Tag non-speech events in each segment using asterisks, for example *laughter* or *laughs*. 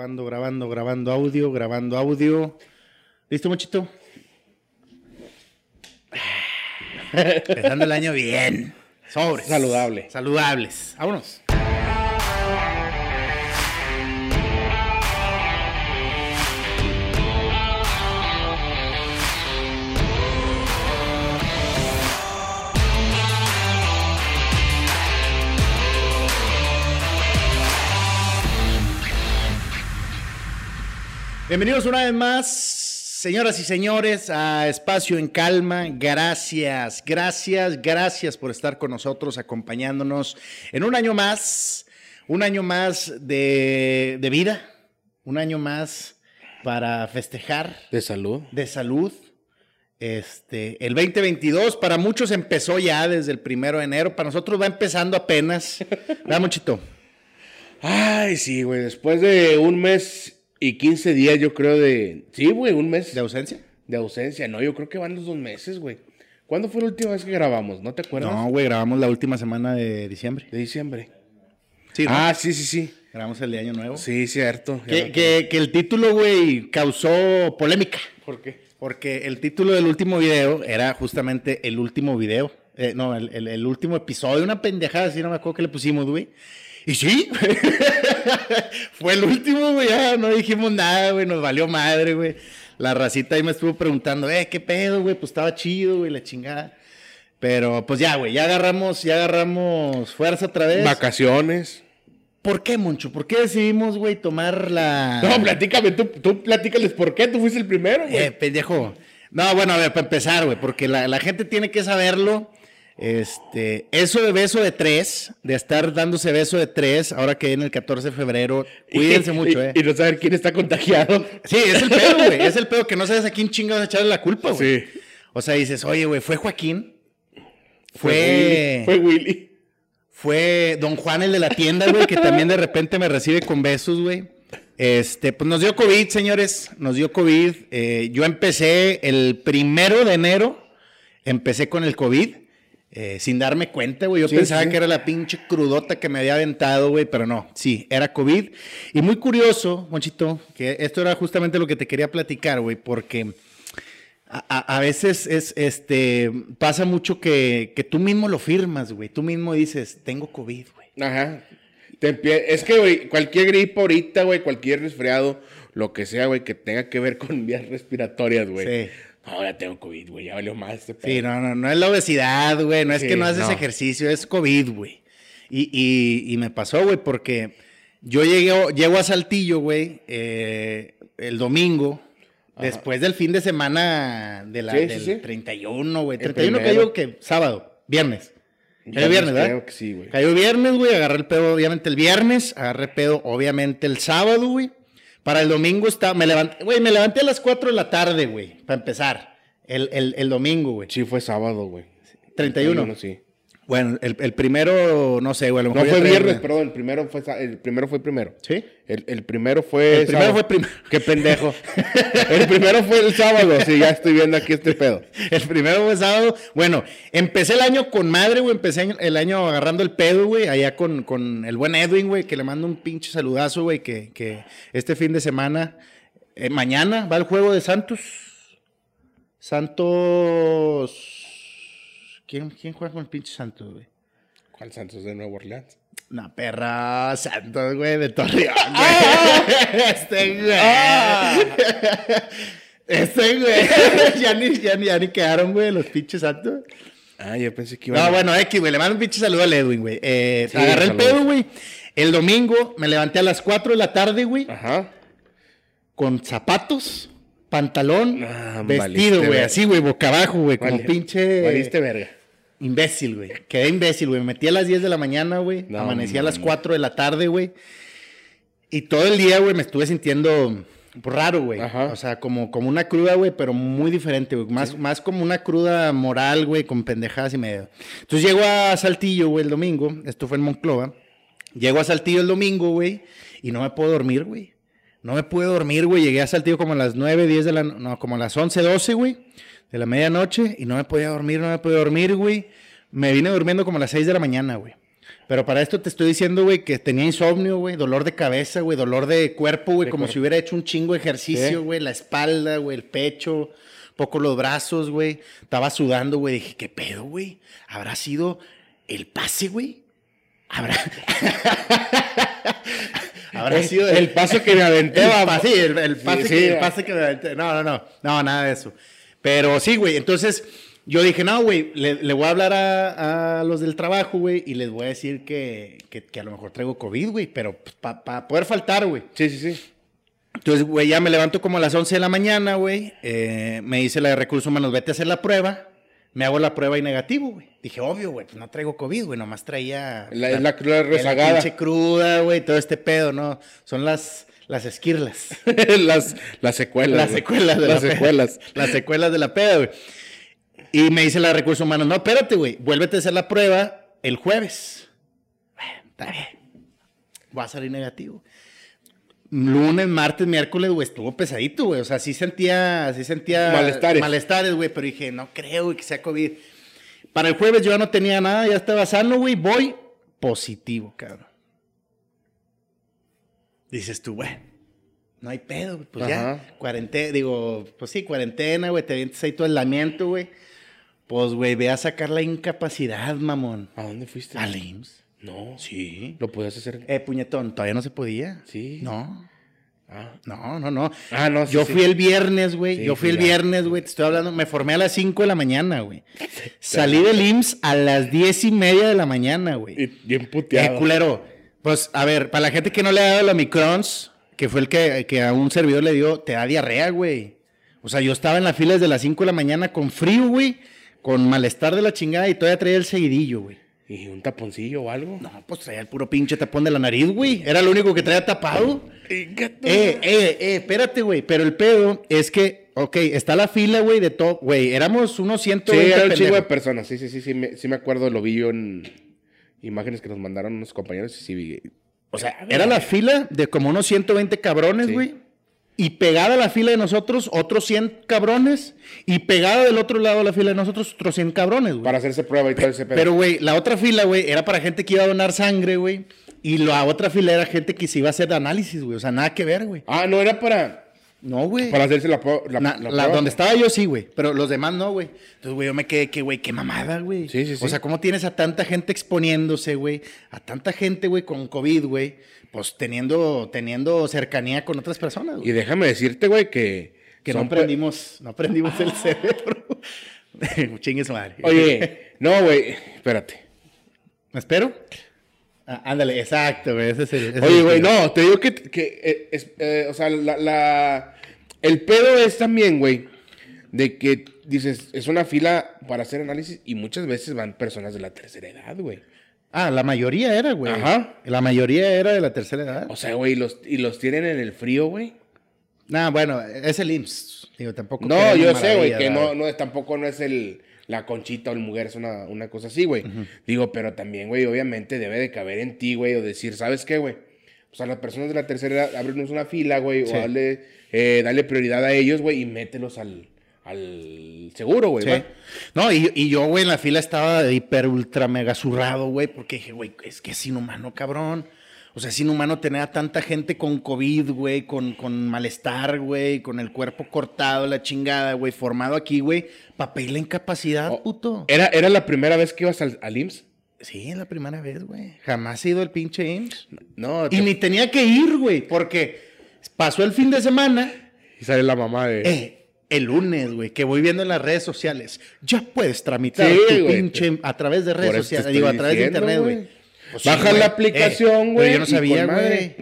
Grabando, grabando, grabando audio, grabando audio. ¿Listo, muchito? Empezando el año bien. Sobres. Saludable. Saludables. Vámonos. Bienvenidos una vez más, señoras y señores, a Espacio en Calma. Gracias, gracias, gracias por estar con nosotros, acompañándonos en un año más, un año más de, de vida, un año más para festejar. De salud. De salud. Este, el 2022 para muchos empezó ya desde el primero de enero, para nosotros va empezando apenas. ¿Verdad, Muchito? Ay, sí, güey. Después de un mes y 15 días, yo creo, de. Sí, güey, un mes. ¿De ausencia? De ausencia. No, yo creo que van los dos meses, güey. ¿Cuándo fue la última vez que grabamos? ¿No te acuerdas? No, güey, grabamos la última semana de diciembre. De diciembre. Sí, ¿no? Ah, sí, sí, sí. Grabamos el de Año Nuevo. Sí, cierto. Que, que- que el título, güey, causó polémica. ¿Por qué? Porque el título del último video era justamente el último video. Eh, no, el, el- el último episodio. Una pendejada así, no me acuerdo qué le pusimos, güey. Y sí, *laughs* *laughs* fue el último, güey. Ya no dijimos nada, güey. Nos valió madre, güey. La racita ahí me estuvo preguntando, eh, ¿qué pedo, güey? Pues estaba chido, güey, la chingada. Pero pues ya, güey, ya agarramos, ya agarramos fuerza otra vez. Vacaciones. ¿Por qué, Moncho? ¿Por qué decidimos, güey, tomar la. No, platícame, tú, tú platícales por qué. Tú fuiste el primero, güey. Eh, pendejo. No, bueno, a ver, para empezar, güey, porque la, la gente tiene que saberlo. Este, eso de beso de tres, de estar dándose beso de tres, ahora que viene el 14 de febrero, *laughs* cuídense mucho, eh. Y, y no saber quién está contagiado. Sí, es el pedo, güey, *laughs* es el pedo que no sabes a quién chingados echarle la culpa, güey. Sí. O sea, dices, oye, güey, ¿fue Joaquín? Fue, Willy. Fue Willy. Fue Don Juan, el de la tienda, güey, que también de repente me recibe con besos, güey. Este, pues nos dio COVID, señores, nos dio COVID. Eh, yo empecé el primero de enero, empecé con el COVID, eh, sin darme cuenta, güey. Yo Sí, pensaba sí. que era la pinche crudota que me había aventado, güey, pero no, sí, era COVID. Y muy curioso, Monchito, que esto era justamente lo que te quería platicar, güey, porque... A, a- veces es, este, pasa mucho que, que tú mismo lo firmas, güey. Tú mismo dices, tengo COVID, güey. Ajá. Te es que, güey, cualquier gripe ahorita, güey, cualquier resfriado, lo que sea, güey, que tenga que ver con vías respiratorias, güey. Sí. Ya tengo COVID, güey, ya valió más este. Sí, no, no, no es la obesidad, güey. No es Sí, que no haces no. ejercicio, es COVID, güey. Y, y- y me pasó, güey, porque yo llegué, llego a Saltillo, güey, eh, el domingo, después del fin de semana de la, Sí, del sí. 31, güey. El 31 primero. cayó que sábado, viernes. Cayó viernes, ¿verdad? Creo que sí, güey. Cayó viernes, güey. Agarré el pedo, obviamente, el viernes. Agarré pedo, obviamente, el sábado, güey. Para el domingo estaba. Me levanté, güey, me levanté a las 4 de la tarde, güey. Para empezar. El, el, el domingo, güey. Sí, fue sábado, güey. 31. sí. Bueno, el, el primero, no sé, güey. No fue viernes, perdón, el primero fue, el primero fue primero. ¿Sí? El, el primero fue. El primero sábado. fue primero. Qué pendejo. *laughs* el primero fue el sábado, sí, ya estoy viendo aquí este pedo. El primero fue sábado. Bueno, empecé el año con madre, güey. Empecé el año agarrando el pedo, güey. Allá con, con el buen Edwin, güey, que le mando un pinche saludazo, güey. Que, que este fin de semana, eh, mañana, va el juego de Santos. Santos. ¿Quién, quién juega con el pinche Santos, güey? ¿Cuál Santos de Nueva Orleans? Una perra Santos, güey, de Torreón, *laughs* güey. Este, güey. Este, güey. *laughs* ya, ni, ya, ni, ya ni quedaron, güey, los pinches Santos. Ah, yo pensé que iba No, a. bueno, X, güey, le mando un pinche saludo al Edwin, güey. Eh, Sí, agarré el pedo, güey. El domingo me levanté a las 4 de la tarde, güey, Ajá. con zapatos, pantalón, Ah, vestido, güey, así, güey, boca abajo, güey, como Vale- pinche... Valiste verga. Imbécil, güey. Quedé imbécil, güey. Me metí a las 10 de la mañana, güey. No, Amanecí a las mames. 4 de la tarde, güey. Y todo el día, güey, me estuve sintiendo raro, güey. O sea, como, como una cruda, güey, pero muy diferente, güey. Más, más como una cruda moral, güey, con pendejadas y medio. Entonces llego a Saltillo, güey, el domingo. Esto fue en Monclova. Llego a Saltillo el domingo, güey, y no me puedo dormir, güey. No me pude dormir, güey. Llegué a Saltillo como a las 9, 10 de la... no- No, como a las 11, 12, güey. De la medianoche. Y no me podía dormir, no me podía dormir, güey. Me vine durmiendo como a las 6 de la mañana, güey. Pero para esto te estoy diciendo, güey, que tenía insomnio, güey, dolor de cabeza, güey, dolor de cuerpo, güey, como cuerpo. si hubiera hecho un chingo de ejercicio, Sí. güey, la espalda, güey, el pecho, poco los brazos, güey. Estaba sudando, güey. Dije, ¿qué pedo, güey? ¿Habrá sido el pase, güey? ¿Habrá... *laughs* ¿Habrá El- sido el paso que me aventé, el pa- sí, el, el pase, sí, que, el pase que me aventé. No, no, no. No, nada de eso. Pero sí, güey. Entonces, yo dije, no, güey, le, le voy a hablar a, a los del trabajo, güey, y les voy a decir que, que, que a lo mejor traigo COVID, güey, pero para poder faltar, güey. Sí, sí, sí. Entonces, güey, ya me levanto como a las 11 de la mañana, güey. eh, me dice la de recursos humanos, vete a hacer la prueba. Me hago la prueba y negativo, güey. Dije, obvio, güey, pues no traigo COVID, güey, nomás traía... La, la, la la rezagada. pinche cruda, güey, todo este pedo, ¿no? Son las, las esquirlas. *laughs* las, las secuelas. Las secuelas de Las la peda. secuelas. Las secuelas de la peda, güey. Y me dice la recursos humanos, no, espérate, güey, vuélvete a hacer la prueba el jueves. Bueno, está bien. Voy a salir negativo. Lunes, martes, miércoles, güey, estuvo pesadito, güey. O sea, sí sentía, sí sentía Malestares. malestares, güey, pero dije, no creo güey, que sea COVID. Para el jueves yo ya no tenía nada, ya estaba sano, güey, voy positivo, cabrón. Dices tú, güey, no hay pedo, güey, pues ya, cuarentena, digo, pues sí, cuarentena, güey, te avientas ahí todo el lamento, güey. Pues, güey, ve a sacar la incapacidad, mamón. ¿A dónde fuiste? Al IMSS. No. Sí. ¿Lo podías hacer? Eh, puñetón, todavía no se podía. Sí. No. Ah. No, no, no. Ah, no, sí, Yo sí. fui el viernes, güey. Sí, yo fui el viernes, güey. Te estoy hablando. Me formé a las 5 de la mañana, güey. *laughs* Salí del IMSS a las 10 y media de la mañana, güey. Bien Eh, puteado. culero. Pues, a ver, para la gente que no le ha dado la Microns, que fue el que, que a un servidor le dio, te da diarrea, güey. O sea, yo estaba en la fila desde las 5 de la mañana con frío, güey. Con malestar de la chingada y todavía traía el seguidillo, güey. ¿Y un taponcillo o algo? No, pues traía el puro pinche tapón de la nariz, güey. Era lo único que traía tapado. Eh, eh, eh, espérate, güey. Pero el pedo es que, ok, está la fila, güey, de todo. Güey, éramos unos Sí, 120 era un chingo de personas. Sí, sí, sí, sí me, sí me acuerdo, lo vi yo en imágenes que nos mandaron unos compañeros y sí. O sea, era la fila de como unos 120 cabrones, Sí. güey. Y pegada a la fila de nosotros, otros 100 cabrones. Y pegada del otro lado de la fila de nosotros, otros 100 cabrones, güey. Para hacerse prueba y todo ese pedo. Pero, güey, la otra fila, güey, era para gente que iba a donar sangre, güey. Y la otra fila era gente que se iba a hacer análisis, güey. O sea, nada que ver, güey. Ah, no, era para, No, güey. para hacerse la, la, Na- la la- prueba. donde estaba yo sí, güey. Pero los demás no, güey. Entonces, güey, yo me quedé que, güey, qué mamada, güey. Sí, sí, sí. O sea, ¿cómo tienes a tanta gente exponiéndose, güey? A tanta gente, güey, con COVID, güey. Pues teniendo, teniendo cercanía con otras personas, Y güey. decéjame decirte, güey, que... Que no aprendimos, no aprendimos el *laughs* cerebro. *laughs* Chingue su madre. Oye, *laughs* no, güey, espérate. ¿Me espero? Ah, ándale, exacto, güey. Ese es el. ese es Oye, güey, no, te digo que, que eh, es- eh, o sea, la, la- el pedo es también, güey, de que dices, es una fila para hacer análisis y muchas veces van personas de la tercera edad, güey. Ah, la mayoría era, güey. Ajá. La mayoría era de la tercera edad. O sea, güey, los, y los tienen en el frío, güey. Nah, bueno, es el IMSS. Digo, tampoco. No, yo sé, güey, que no, no es, tampoco no es el, la conchita o el mujer, es una, una cosa así, güey. Digo, pero también, güey, obviamente debe de caber en ti, güey, o decir, ¿sabes qué, güey? O sea, las personas de la tercera edad, ábrenos una fila, güey, Sí. o dale, eh, dale prioridad a ellos, güey, y mételos al, al seguro, güey. Sí. No, y, y yo, güey, en la fila estaba de hiper ultra mega zurrado, güey, porque dije, güey, es que es inhumano, cabrón. O sea, es inhumano tener a tanta gente con COVID, güey, con, con malestar, güey, con el cuerpo cortado, la chingada, güey, formado aquí, güey, para pedir la incapacidad, Oh, puto. ¿Era, ¿Era la primera vez que ibas al, al IMSS? Sí, es la primera vez, güey. Jamás he ido al pinche IMSS. No, Y te- ni tenía que ir, güey, porque pasó el fin de semana y sale la mamá de... Eh, el lunes, güey, que voy viendo en las redes sociales, ya puedes tramitar Sí, tu güey. pinche a través de redes sociales, digo, a través de diciendo, internet, güey. Pues Baja la aplicación, Eh, güey, Pero yo no sabía, güey.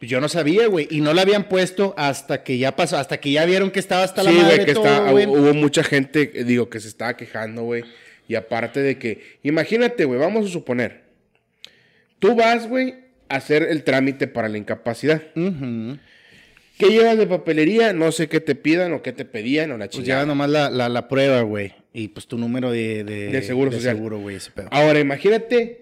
Yo no sabía, güey, y no la habían puesto hasta que ya pasó, hasta que ya vieron que estaba hasta la Sí, madre güey, que todo, está, hubo mucha gente, eh, digo, que se estaba quejando, güey. Y aparte de que, imagínate, güey, vamos a suponer, tú vas, güey, a hacer el trámite para la incapacidad. ¿Qué llevas de papelería? No sé qué te pidan o qué te pedían o la Pues chingada. ya nomás la, la, la prueba, güey, y pues tu número de... De, De seguro social. seguro, güey, ese pedo. Ahora, imagínate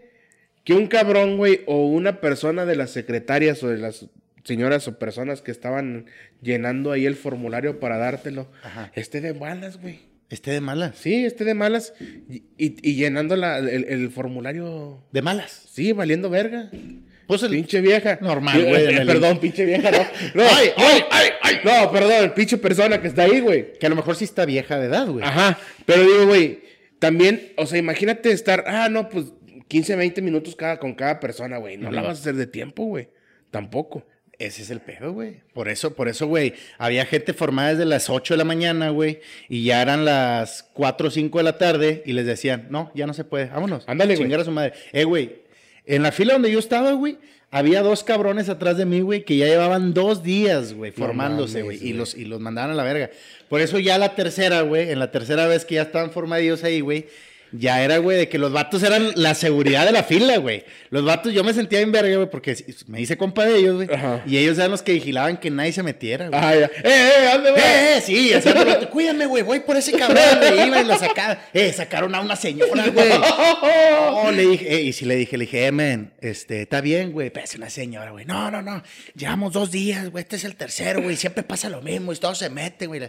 que un cabrón, güey, o una persona de las secretarias o de las señoras o personas que estaban llenando ahí el formulario para dártelo, Ajá. esté de buenas, güey. Esté de malas. Sí, esté de malas y, y- y llenando la- el, el formulario. De malas. Sí, valiendo verga. Pues el- Pinche vieja. Normal, güey, eh, perdón, pinche vieja, no. No, Ay, ay, ay, ay. no, perdón, pinche persona que está ahí, güey. Que a lo mejor sí está vieja de edad, güey. Ajá, pero digo, güey, también, o sea, imagínate estar, ah, no, pues 15, 20 minutos cada, con cada persona, güey. No la vas a hacer de tiempo, güey. Tampoco. Ese es el pedo, güey. Por eso, por eso, güey. Había gente formada desde las 8 de la mañana, güey. Y ya eran las 4 o 5 de la tarde. Y les decían, no, ya no se puede. Vámonos. Ándale, güey. Chingar a su madre. Eh, güey. En la fila donde yo estaba, güey. Había dos cabrones atrás de mí, güey, que ya llevaban dos días, güey, formándose, güey. y los, y los mandaban a la verga. Por eso ya la tercera, güey, en la tercera vez que ya estaban formadillos ahí, güey, ya era, güey, de que los vatos eran la seguridad de la fila, güey. Los vatos, yo me sentía en verga, güey, porque me hice compa de ellos, güey. Ajá. Y ellos eran los que vigilaban que nadie se metiera, güey. Ah, ya. ¡Eh, eh, ande, güey! Eh, eh, sí, vato, cuídame, güey, voy por ese cabrón, le iba y lo sacaban. Eh, sacaron a una señora, güey. *laughs* No, le dije, eh, y si le dije, le dije, eh, men, este, está bien, güey, pero es una señora, güey. No, no, no, llevamos dos días, güey, este es el tercero, güey, siempre pasa lo mismo y todo se mete, güey.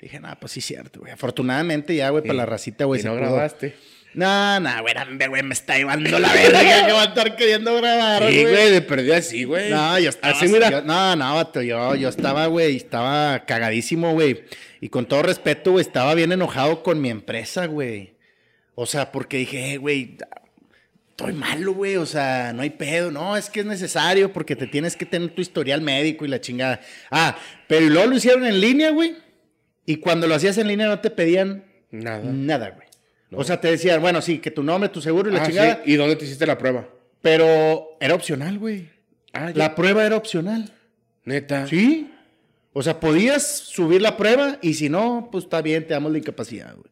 Dije, no, pues sí, cierto, güey. Afortunadamente ya, güey, para la racita, güey, Y se no pudo. grabaste. No, no, güey, güey, me está llevando la verga que va a estar queriendo grabar, Sí, güey, de perdida así, güey. no, yo estaba. Así, mira. yo- no, no, yo, yo estaba, güey, estaba cagadísimo, güey. Y con todo respeto, güey, estaba bien enojado con mi empresa, güey. O sea, porque dije, eh, güey, estoy malo, güey. O sea, no hay pedo. No, es que es necesario porque te tienes que tener tu historial médico y la chingada. Ah, pero luego lo hicieron en línea, güey. Y cuando lo hacías en línea no te pedían Nada. nada, güey. O sea, te decían, bueno, sí, que tu nombre, tu seguro y la Ah, chingada. sí. ¿Y dónde te hiciste la prueba? Pero era opcional, güey. Ah. La prueba era opcional. Neta. Sí. O sea, podías subir la prueba y si no, pues está bien, te damos la incapacidad, güey.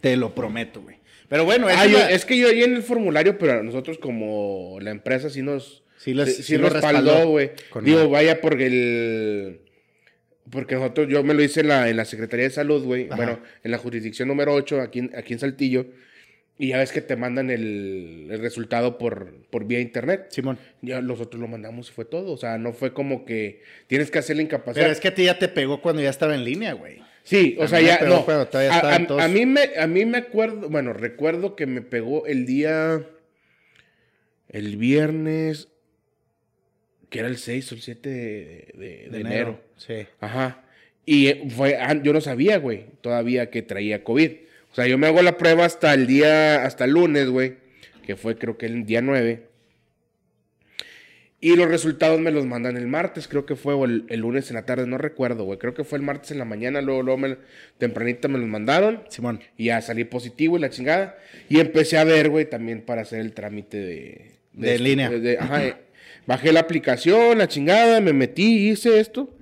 Te lo prometo, güey. Pero bueno, Ah, es yo- la- es que yo ahí en el formulario, pero nosotros como la empresa sí nos... Sí les- sí, respaldó güey. Digo, vaya porque el... Porque nosotros, yo me lo hice en la, en la Secretaría de Salud, güey. Bueno, en la jurisdicción número 8, aquí, en- aquí en Saltillo. Y ya ves que te mandan el, el resultado por, por vía internet. Simón. Ya nosotros lo mandamos y fue todo. O sea, no fue como que tienes que hacer la incapacidad. Pero es que a ti ya te pegó cuando ya estaba en línea, güey. Sí, o A sea, ya pegó no. cuando todavía a, a- todos- a mí me, a mí me acuerdo, bueno, recuerdo que me pegó el día, el viernes, que era el 6 o el 7 de, de- de enero. Sí. Ajá. Y eh, fue, ah, yo no sabía, güey, todavía que traía COVID. O sea, yo me hago la prueba hasta el día, hasta el lunes, güey, que fue creo que el día 9. Y los resultados me los mandan el martes, creo que fue, o el, el lunes en la tarde, no recuerdo, güey. Creo que fue el martes en la mañana, luego, luego me- tempranito me los mandaron. Simón. Y ya salí positivo y la chingada. Y empecé a ver, güey, también para hacer el trámite de... De línea. de- ajá, *clears throat* eh, bajé la aplicación, la chingada, me metí, hice esto.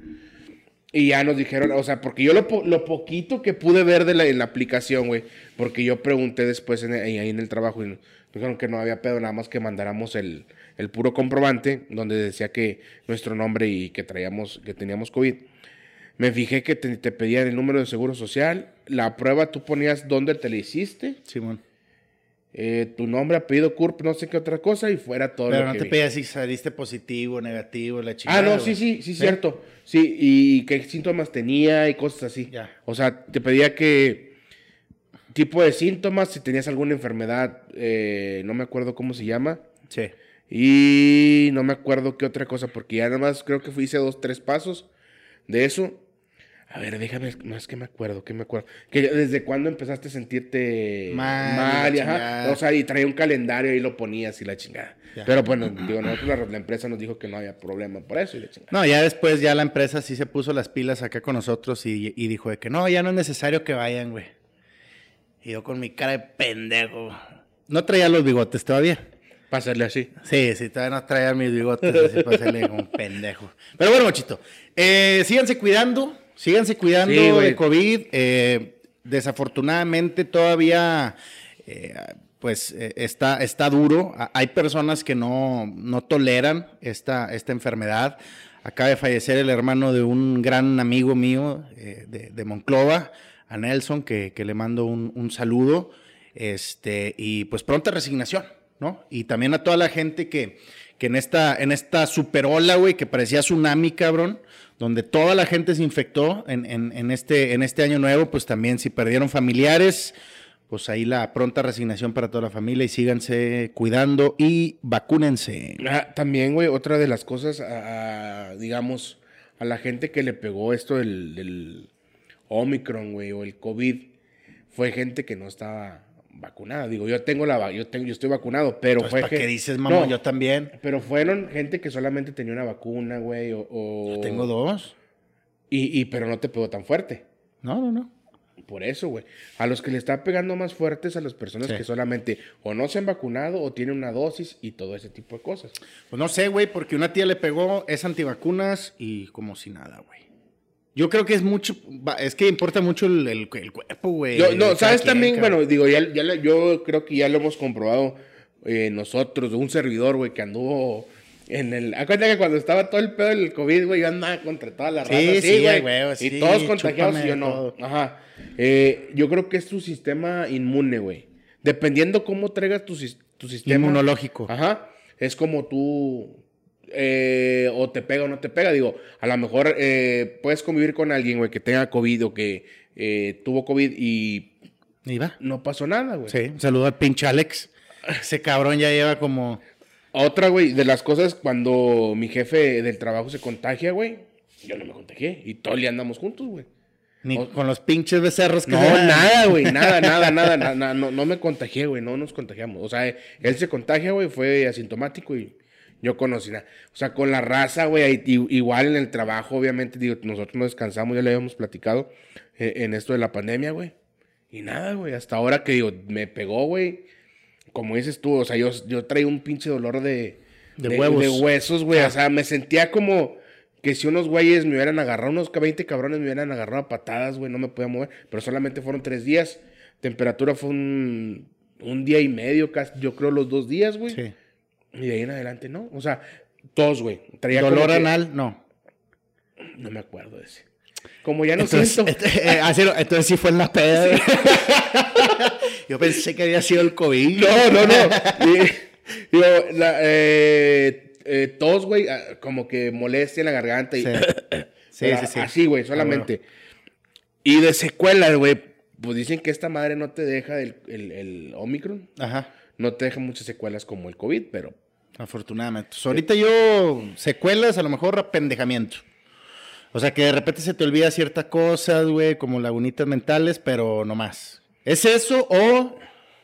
Y ya nos dijeron, o sea, porque yo lo, lo poquito que pude ver de la, en la aplicación, güey, porque yo pregunté después en, ahí en el trabajo y nos dijeron que no había pedo, nada más que mandáramos el, el puro comprobante donde decía que nuestro nombre y que traíamos, que teníamos COVID. Me fijé que te, te pedían el número de seguro social, la prueba tú ponías dónde te la hiciste, Simón. Eh, tu nombre, apellido, CURP, no sé qué otra cosa y fuera todo Pero lo no que te vi. pedía si saliste positivo, negativo, la chingada. Ah, no, sí, sí, sí, cierto. Sí, y qué síntomas tenía y cosas así. Ya. O sea, te pedía que tipo de síntomas, si tenías alguna enfermedad, eh, no me acuerdo cómo se llama. Sí. Y no me acuerdo qué otra cosa, porque ya nada más creo que hice dos, tres pasos de eso. A ver, déjame, no es que me acuerdo, que me acuerdo. Que desde cuándo empezaste a sentirte Mal, mal, y, la ajá. chingada. O sea, y traía un calendario y lo ponías y la chingada. Ya. Pero bueno, digo, nosotros la, la empresa nos dijo que no había problema por eso y la chingada. No, ya después ya la empresa sí se puso las pilas acá con nosotros y, y dijo de que no, ya no es necesario que vayan, güey. Y yo con mi cara de pendejo. No traía los bigotes todavía. Pásale así. Sí, sí, todavía no traía mis bigotes así para hacerle como un *laughs* pendejo. Pero bueno, mochito, eh, síganse cuidando, síganse cuidando Sí, de COVID. eh, desafortunadamente todavía, eh, pues, eh, está, está duro. Hay personas que no, no toleran esta, esta enfermedad. Acaba de fallecer el hermano de un gran amigo mío eh, de, de Monclova, a Nelson, que, que le mando un, un saludo. Este, y pues pronta resignación, ¿no? Y también a toda la gente que, que en esta, en esta superola, güey, que parecía tsunami, cabrón, donde toda la gente se infectó en, en- en este, en este año nuevo, pues también si perdieron familiares, pues ahí la pronta resignación para toda la familia y síganse cuidando y vacúnense. Ah, también, güey, otra de las cosas, a- digamos, a la gente que le pegó esto del, del Omicron, güey, o el COVID, fue gente que no estaba vacunada. Digo, yo tengo la yo tengo, yo estoy vacunado, pero fue ¿para que- qué dices, mamá? No, Yo también. Pero fueron gente que solamente tenía una vacuna, güey, o, o- Tengo dos. Y, y pero no te pegó tan fuerte. No, no, no. Por eso, güey. A los que le está pegando más fuertes a las personas Sí. que solamente o no se han vacunado o tienen una dosis y todo ese tipo de cosas. Pues no sé, güey, porque una tía le pegó, es antivacunas y como si nada, güey. Yo creo que es mucho, es que importa mucho el, el- el cuerpo, güey. Yo- no, ¿sabes quien, también? cabrón. Bueno, digo, ya, ya yo creo que ya lo hemos comprobado eh, nosotros, un servidor, güey, que anduvo en el... Acuérdate que cuando estaba todo el pedo del COVID, güey, yo andaba contra toda la Sí, raza, sí, güey. güey, y sí, todos contagiados y yo no. Ajá. Eh, yo creo que es tu sistema inmune, güey. Dependiendo cómo traigas tu, tu sistema... Inmunológico. Ajá. Es como tú... eh, o te pega o no te pega. Digo, a lo mejor eh, puedes convivir con alguien, güey, que tenga COVID o que eh, tuvo COVID y Y va. no pasó nada, güey. Sí, un saludo al pinche Alex. *laughs* Ese cabrón ya lleva como... Otra, güey, de las cosas cuando mi jefe del trabajo se contagia, güey, yo no me contagié y todo el día andamos juntos, güey. Ni O- con los pinches becerros que No, nada, güey, *laughs* nada, nada, nada, na- na- no, no me contagié, güey, no nos contagiamos. O sea, él se contagia, güey, fue asintomático y yo conocí nada. O sea, con la raza, güey, igual en el trabajo, obviamente, digo, nosotros no descansamos, ya le habíamos platicado eh, en esto de la pandemia, güey. Y nada, güey, hasta ahora que digo, me pegó, güey. Como dices tú, o sea, yo, yo traía un pinche dolor de, De huevos. De huesos, güey. Ah. O sea, me sentía como que si unos güeyes me hubieran agarrado, unos 20 cabrones me hubieran agarrado a patadas, güey, no me podía mover. Pero solamente fueron tres días. Temperatura fue un, un día y medio, casi, yo creo los dos días, güey. Sí. Y de ahí en adelante, ¿no? O sea, todos, güey. Dolor que- anal, no. No me acuerdo de ese. Como ya no Entonces, siento. *laughs* este, eh, así entonces sí fue en la peda. *laughs* Yo pensé que había sido el COVID. No, no, no. Y- digo, la, eh, eh, tos, güey, ah, como que molestia en la garganta. Y, Sí. *coughs* Sí, sí, sí. Así, güey, solamente. Y de secuelas, güey, pues dicen que esta madre no te deja el, el, el Omicron. Ajá. No te deja muchas secuelas como el COVID, pero Afortunadamente. Ahorita yo, secuelas, a lo mejor apendejamiento. O sea, que de repente se te olvida ciertas cosas, güey, como lagunitas mentales, pero no más. ¿Es eso o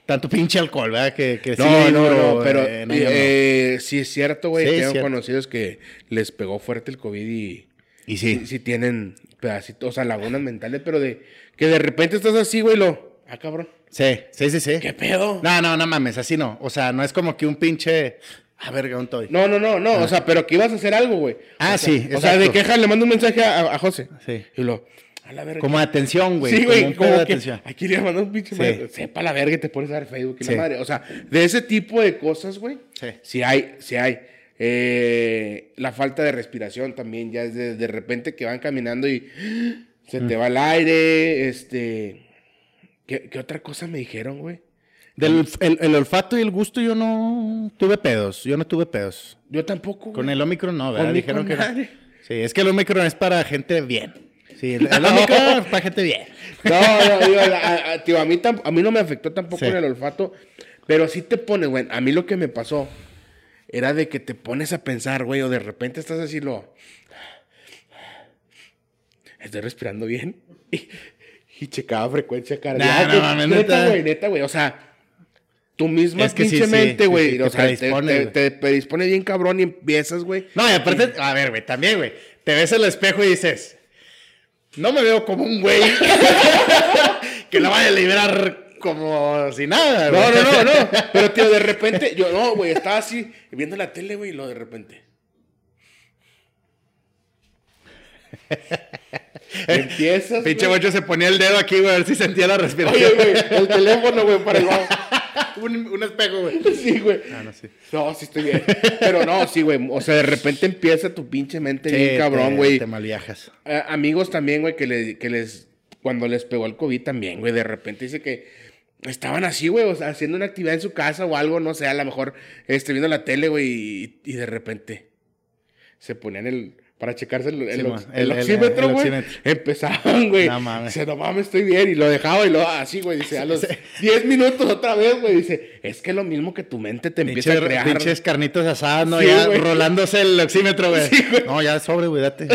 tanto pinche alcohol, verdad? Que, que No, sigue no, no, pero eh, nuevo. eh, sí es cierto, güey. Sí, Tengo cierto. conocidos que les pegó fuerte el COVID y Y sí, sí. sí tienen pedacitos, o sea, lagunas mentales, pero de que de repente estás así, güey, lo. Ah, cabrón. Sí, sí, sí, sí. ¿Qué pedo? No, no, no mames, así no. O sea, no es como que un pinche. A ver, ¿dónde estoy? No, no, no, no, o sea, pero que ibas a hacer algo, güey. Ah, O sea, sí, O sea, de queja le mando un mensaje a, a José. Sí. Y lo. A la verga. Como atención, güey. sí, como güey, como, de que atención. aquí le mandó un pinche Sí. madre. Sepa la verga te pones a ver Facebook y Sí. la madre. O sea, de ese tipo de cosas, güey. Sí. Sí hay, sí hay. Eh, la falta de respiración también, ya es de, de repente que van caminando y se Mm. te va el aire, este... ¿Qué, qué otra cosa me dijeron, güey? Del el, el olfato y el gusto yo no tuve pedos. Yo no tuve pedos. Yo tampoco, Con el Omicron no, ¿verdad? Dijeron que no. Sí, es que el Omicron es para gente bien. Sí, el, el *laughs* Omicron es para gente bien. No, no, digo, a, a- tío, a mí, tam- a mí no me afectó tampoco Sí. en el olfato, pero sí te pone, güey. A mí lo que me pasó era de que te pones a pensar, güey, o de repente estás así, lo. Estoy respirando bien. *laughs* Y, y checaba frecuencia cardíaca. no mames, neta. neta, güey, neta, güey. O sea, tu misma Es que sí, pinche sí, mente, güey. sí, o sea, te, predispone, te- te predispone bien cabrón y empiezas, güey. No, y aparte, a ver, güey, también, güey. Te ves al espejo y dices, no me veo como un güey *laughs* que lo vaya a liberar como si nada, güey. No, no, no, no. *laughs* Pero, tío, de repente, yo, no, güey, estaba así viendo la tele, güey, y lo de repente. *laughs* Empiezas. Pinche güey. bocho se ponía el dedo aquí, güey, a ver si sentía la respiración. Oye, güey, el teléfono, güey, para el lado. *laughs* un, un espejo, güey. Sí, güey. Ah, no, sí. No, sí estoy bien. Pero no, sí, güey. O sea, de repente empieza tu pinche mente Sí, bien cabrón, te- güey. Te malviajas. Eh, amigos también, güey, que, le- que les. Cuando les pegó el COVID también, güey, de repente dice que estaban así, güey, o sea, haciendo una actividad en su casa o algo, no sé, a lo mejor este, viendo la tele, güey, y, y de repente se ponían el, para checarse el, el, Sí, ox- ma, el oxímetro, güey. Empezaban, güey. No mames. Dice, no mames, estoy bien. Y lo dejaba y lo así, güey. Dice, a los 10 minutos otra vez, güey. Dice, es que es lo mismo que tu mente te empieza Pinche- a crear. Pinches carnitos asadas, ¿no? Sí, ya güey. rolándose el oxímetro, güey. Sí. No, ya sobre, güey, date.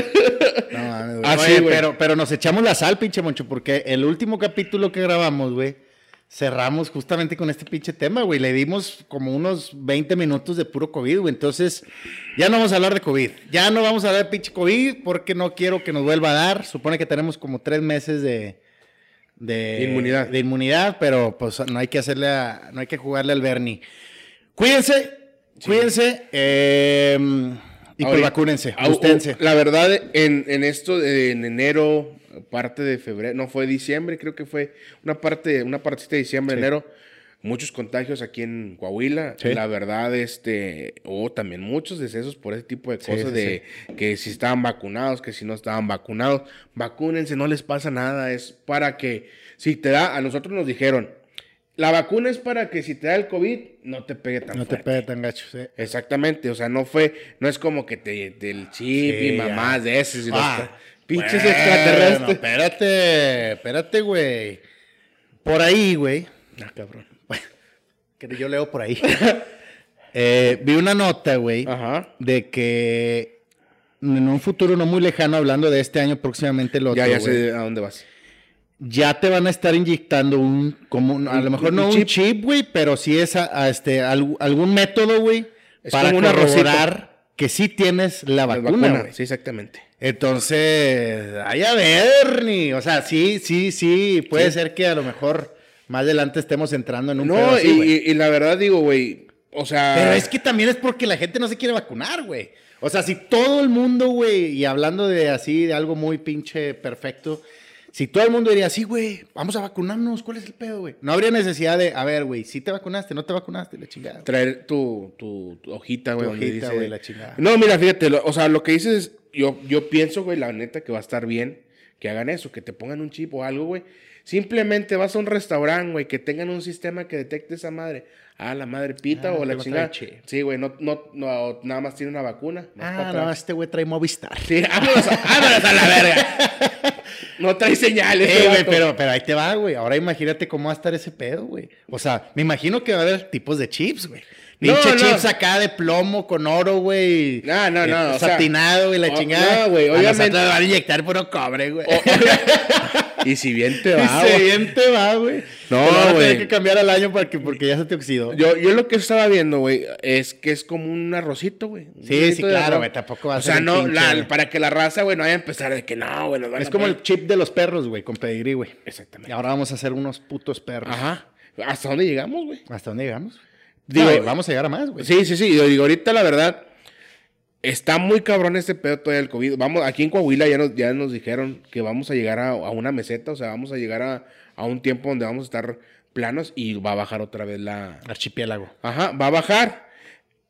No, mames, güey. Así, Oye, güey. pero, pero nos echamos la sal, pinche moncho, porque el último capítulo que grabamos, güey, cerramos justamente con este pinche tema, güey. Le dimos como unos 20 minutos de puro COVID, güey. Entonces, ya no vamos a hablar de COVID. Ya no vamos a hablar de pinche COVID porque no quiero que nos vuelva a dar. Supone que tenemos como tres meses de... De Inmunidad. De inmunidad, pero pues no hay que hacerle a- no hay que jugarle al Bernie. Cuídense, cuídense, eh, y pues Ahorita- vacúnense, Au- gustense. La verdad, en, en esto, de- en enero, parte de febrero, no fue diciembre, creo que fue una parte, una partecita de diciembre, Sí. enero, muchos contagios aquí en Coahuila. Sí. La verdad, este, hubo también muchos decesos por ese tipo de cosas, sí, de que si estaban vacunados, que si no estaban vacunados, vacúnense, no les pasa nada, es para que, si te da, a nosotros nos dijeron, la vacuna es para que si te da el COVID, no te pegue tan No te pegue tan gacho, sí. Exactamente, o sea, no fue, no es como que te del chip Sí, y mamás de esos y los Ah, pinches bueno, extraterrestres. espérate, espérate, güey. Por ahí, güey. Ah, cabrón. Bueno, que yo leo por ahí. *laughs* Eh, vi una nota, güey, Ajá. de que en un futuro no muy lejano, hablando de este año próximamente el otro, Ya, ya sé a dónde vas. Ya te van a estar inyectando un, como un- a lo mejor no un chip. güey, pero sí es a, a este, algu- algún método, güey, para corroborar que sí tienes la La vacuna. Sí, exactamente. Entonces, ay, a ver, ni, o sea, sí, sí, sí, puede Sí. ser que a lo mejor más adelante estemos entrando en un No, pedo así, y, güey. y- y la verdad digo, güey, o sea... Pero es que también es porque la gente no se quiere vacunar, güey. O sea, si todo el mundo, güey, y hablando de así, de algo muy pinche perfecto, si todo el mundo diría, sí, güey, vamos a vacunarnos, ¿cuál es el pedo, güey? No habría necesidad de, a ver, güey, si te vacunaste, no te vacunaste, la chingada. Traer tu, tu, tu hojita, güey, hojita, dice... güey, la chingada. No, mira, fíjate, lo- o sea, lo que dices, yo, yo pienso, güey, la neta que va a estar bien que hagan eso, que te pongan un chip o algo, güey. Simplemente vas a un restaurante, güey, que tengan un sistema que detecte esa madre. Ah, la madre pita Ah, o la chingada. Sí, güey, no, no, no, nada más tiene una vacuna. más Ah, no, este güey trae Movistar. Sí, *laughs* vámonos, a- vámonos a la verga. No trae señales. Eh, güey, pero, pero ahí te va, güey. Ahora imagínate cómo va a estar ese pedo, güey. O sea, me imagino que va a haber tipos de chips, güey. Pinche no. chips acá de plomo con oro, güey. No, no, no, Eh, o sea, satinado, güey, la o- chingada. no, güey, A obviamente- nos van a inyectar puro cobre, güey. *laughs* Y si bien te Y va, güey. bien te va, güey. No, a güey. que cambiar al año porque, porque ya se te oxidó. Yo, yo lo que estaba viendo, güey, es que es como un arrocito, güey. Sí, arrocito sí, claro, güey, tampoco va a O ser sea, un no, pinche, la- güey. para que la raza, güey, no vaya a empezar de que no, güey, es a como el chip de los perros, güey, con pedigrí, güey. Y Exactamente. ahora vamos a hacer unos putos perros. Ajá. ¿Hasta dónde llegamos, güey? ¿Hasta dónde llegamos? Digo, vamos a llegar a más, güey. Sí, sí, sí. Yo digo, ahorita la verdad, está muy cabrón este pedo todavía del COVID. Vamos, aquí en Coahuila ya nos, ya nos dijeron que vamos a llegar a, a una meseta, o sea, vamos a llegar a, a un tiempo donde vamos a estar planos y va a bajar otra vez la... Archipiélago. Ajá, va a bajar.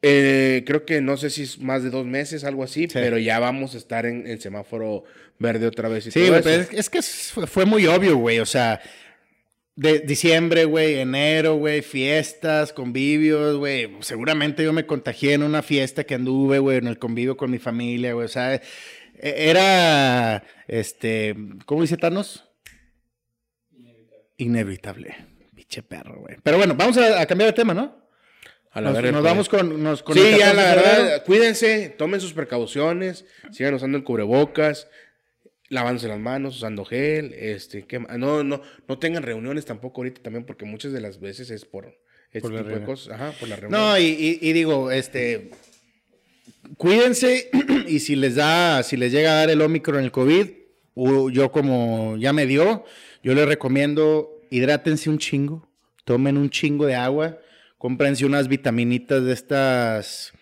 Eh, creo que no sé si es más de dos meses, algo así, pero ya vamos a estar en el semáforo verde otra vez. Y Sí, todo güey, eso. pero es, es que fue muy obvio, güey. O sea, de diciembre, güey, enero, güey, fiestas, convivios, güey. Seguramente yo me contagié en una fiesta que anduve, güey, en el convivio con mi familia, güey. O sea, e- era, este, ¿cómo dice Thanos? Inevitable. Pinche perro, güey. Pero bueno, vamos a, a cambiar de tema, ¿no? A la Nos, verga, nos vamos con, nos, con sí, ya 14 la verdad, cuídense, tomen sus precauciones, sigan usando el cubrebocas, lavándose las manos, usando gel, este, no, no, no tengan reuniones tampoco ahorita también, porque muchas de las veces es por este Por tipo de cosas, ajá, por la reunión. No, y, y- y digo, este, cuídense *clears throat* y si les da, si les llega a dar el Omicron, el COVID, yo como ya me dio, yo les recomiendo hidrátense un chingo, tomen un chingo de agua, cómprense unas vitaminitas de estas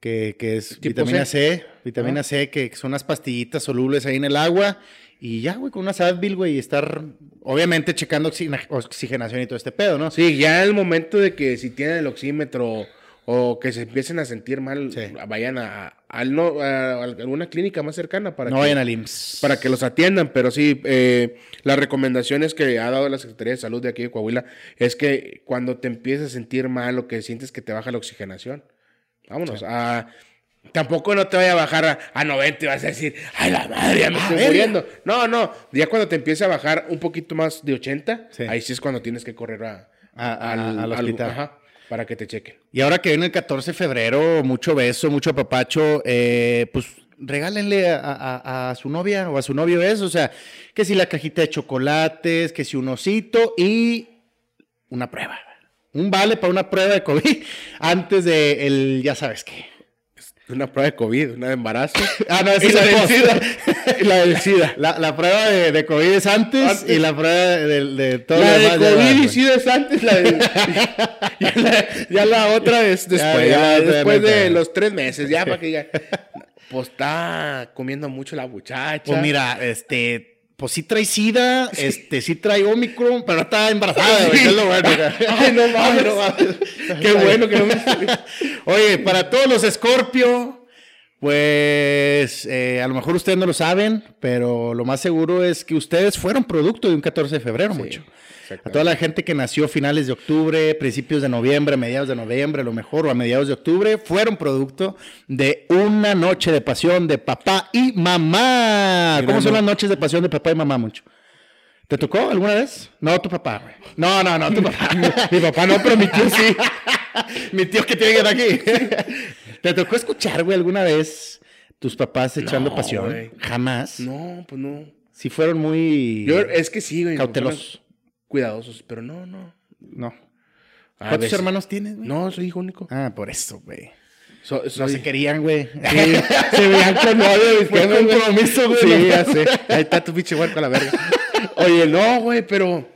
que, que es vitamina C. C, vitamina Ah. C, que son unas pastillitas solubles ahí en el agua. Y ya, güey, con unas Advil, güey, y estar, obviamente, checando oxigena- oxigenación y todo este pedo, ¿no? Sí, ya el momento de que si tienen el oxímetro o que se empiecen a sentir mal, Sí. vayan a, no, a alguna clínica más cercana para No que, vayan al IMSS. para que los atiendan. Pero sí, eh, las recomendaciones que ha dado la Secretaría de Salud de aquí de Coahuila es que cuando te empieces a sentir mal o que sientes que te baja la oxigenación, vámonos. a- tampoco no te vaya a bajar a, a 90 y vas a decir, ay la madre, ya me estoy muriendo. No, no, ya cuando te empiece a bajar un poquito más de 80, Sí. ahí sí es cuando tienes que correr a, A- a- al hospital. ajá, para que te chequen. Y ahora que viene el 14 de febrero, mucho beso, mucho papacho, eh, pues regálenle a, a- a su novia o a su novio eso. O sea, que si la cajita de chocolates, que si un osito y una prueba. Un vale para una prueba de COVID *laughs* antes de el ya sabes qué. Una prueba de COVID, una de embarazo. *laughs* Ah, no, esa es la el del. SIDA. *laughs* y la del SIDA. La, la prueba de, de COVID es antes, Antes. y la prueba de, de todo La de demás va, COVID y. SIDA es antes, la de- *laughs* ya, la, ya la otra es después, ya, ya, después de los tres meses, ya para que diga, pues está comiendo mucho la muchacha. Pues mira, este, pues sí trae SIDA, *laughs* este, sí trae Omicron, pero está embarazada, güey, que es lo bueno. *laughs* Ay, no mames. *laughs* no. Qué bueno que no me Oye, para todos los Scorpio, pues eh, a lo mejor ustedes no lo saben, pero lo más seguro es que ustedes fueron producto de un 14 de febrero, mucho. A toda la gente que nació finales de octubre, principios de noviembre, mediados de noviembre, a lo mejor, o a mediados de octubre, fueron producto de una noche de pasión de papá y mamá. ¿Cómo son las noches de pasión de papá y mamá, mucho? ¿Te tocó alguna vez? No, tu papá, güey. No, no, no, tu papá. *laughs* Mi papá no, pero mi tío sí. *laughs* Mi tío que tiene que estar aquí. *laughs* ¿Te tocó escuchar, güey, alguna vez tus papás echando No, pasión? Jamás. No, pues no. Si fueron muy Yo, es que sí, güey. cautelosos. Cuidadosos, pero no, no. No. ¿Cuántos veces- hermanos tienes, güey? No, soy hijo único. Ah, por eso, güey. So- No soy- se querían, güey. Sí, se veían con *laughs* novio Fue güey. compromiso, güey, Sí, ya sé. Ahí está tu pinche huerco a la verga. Oye, no, güey, pero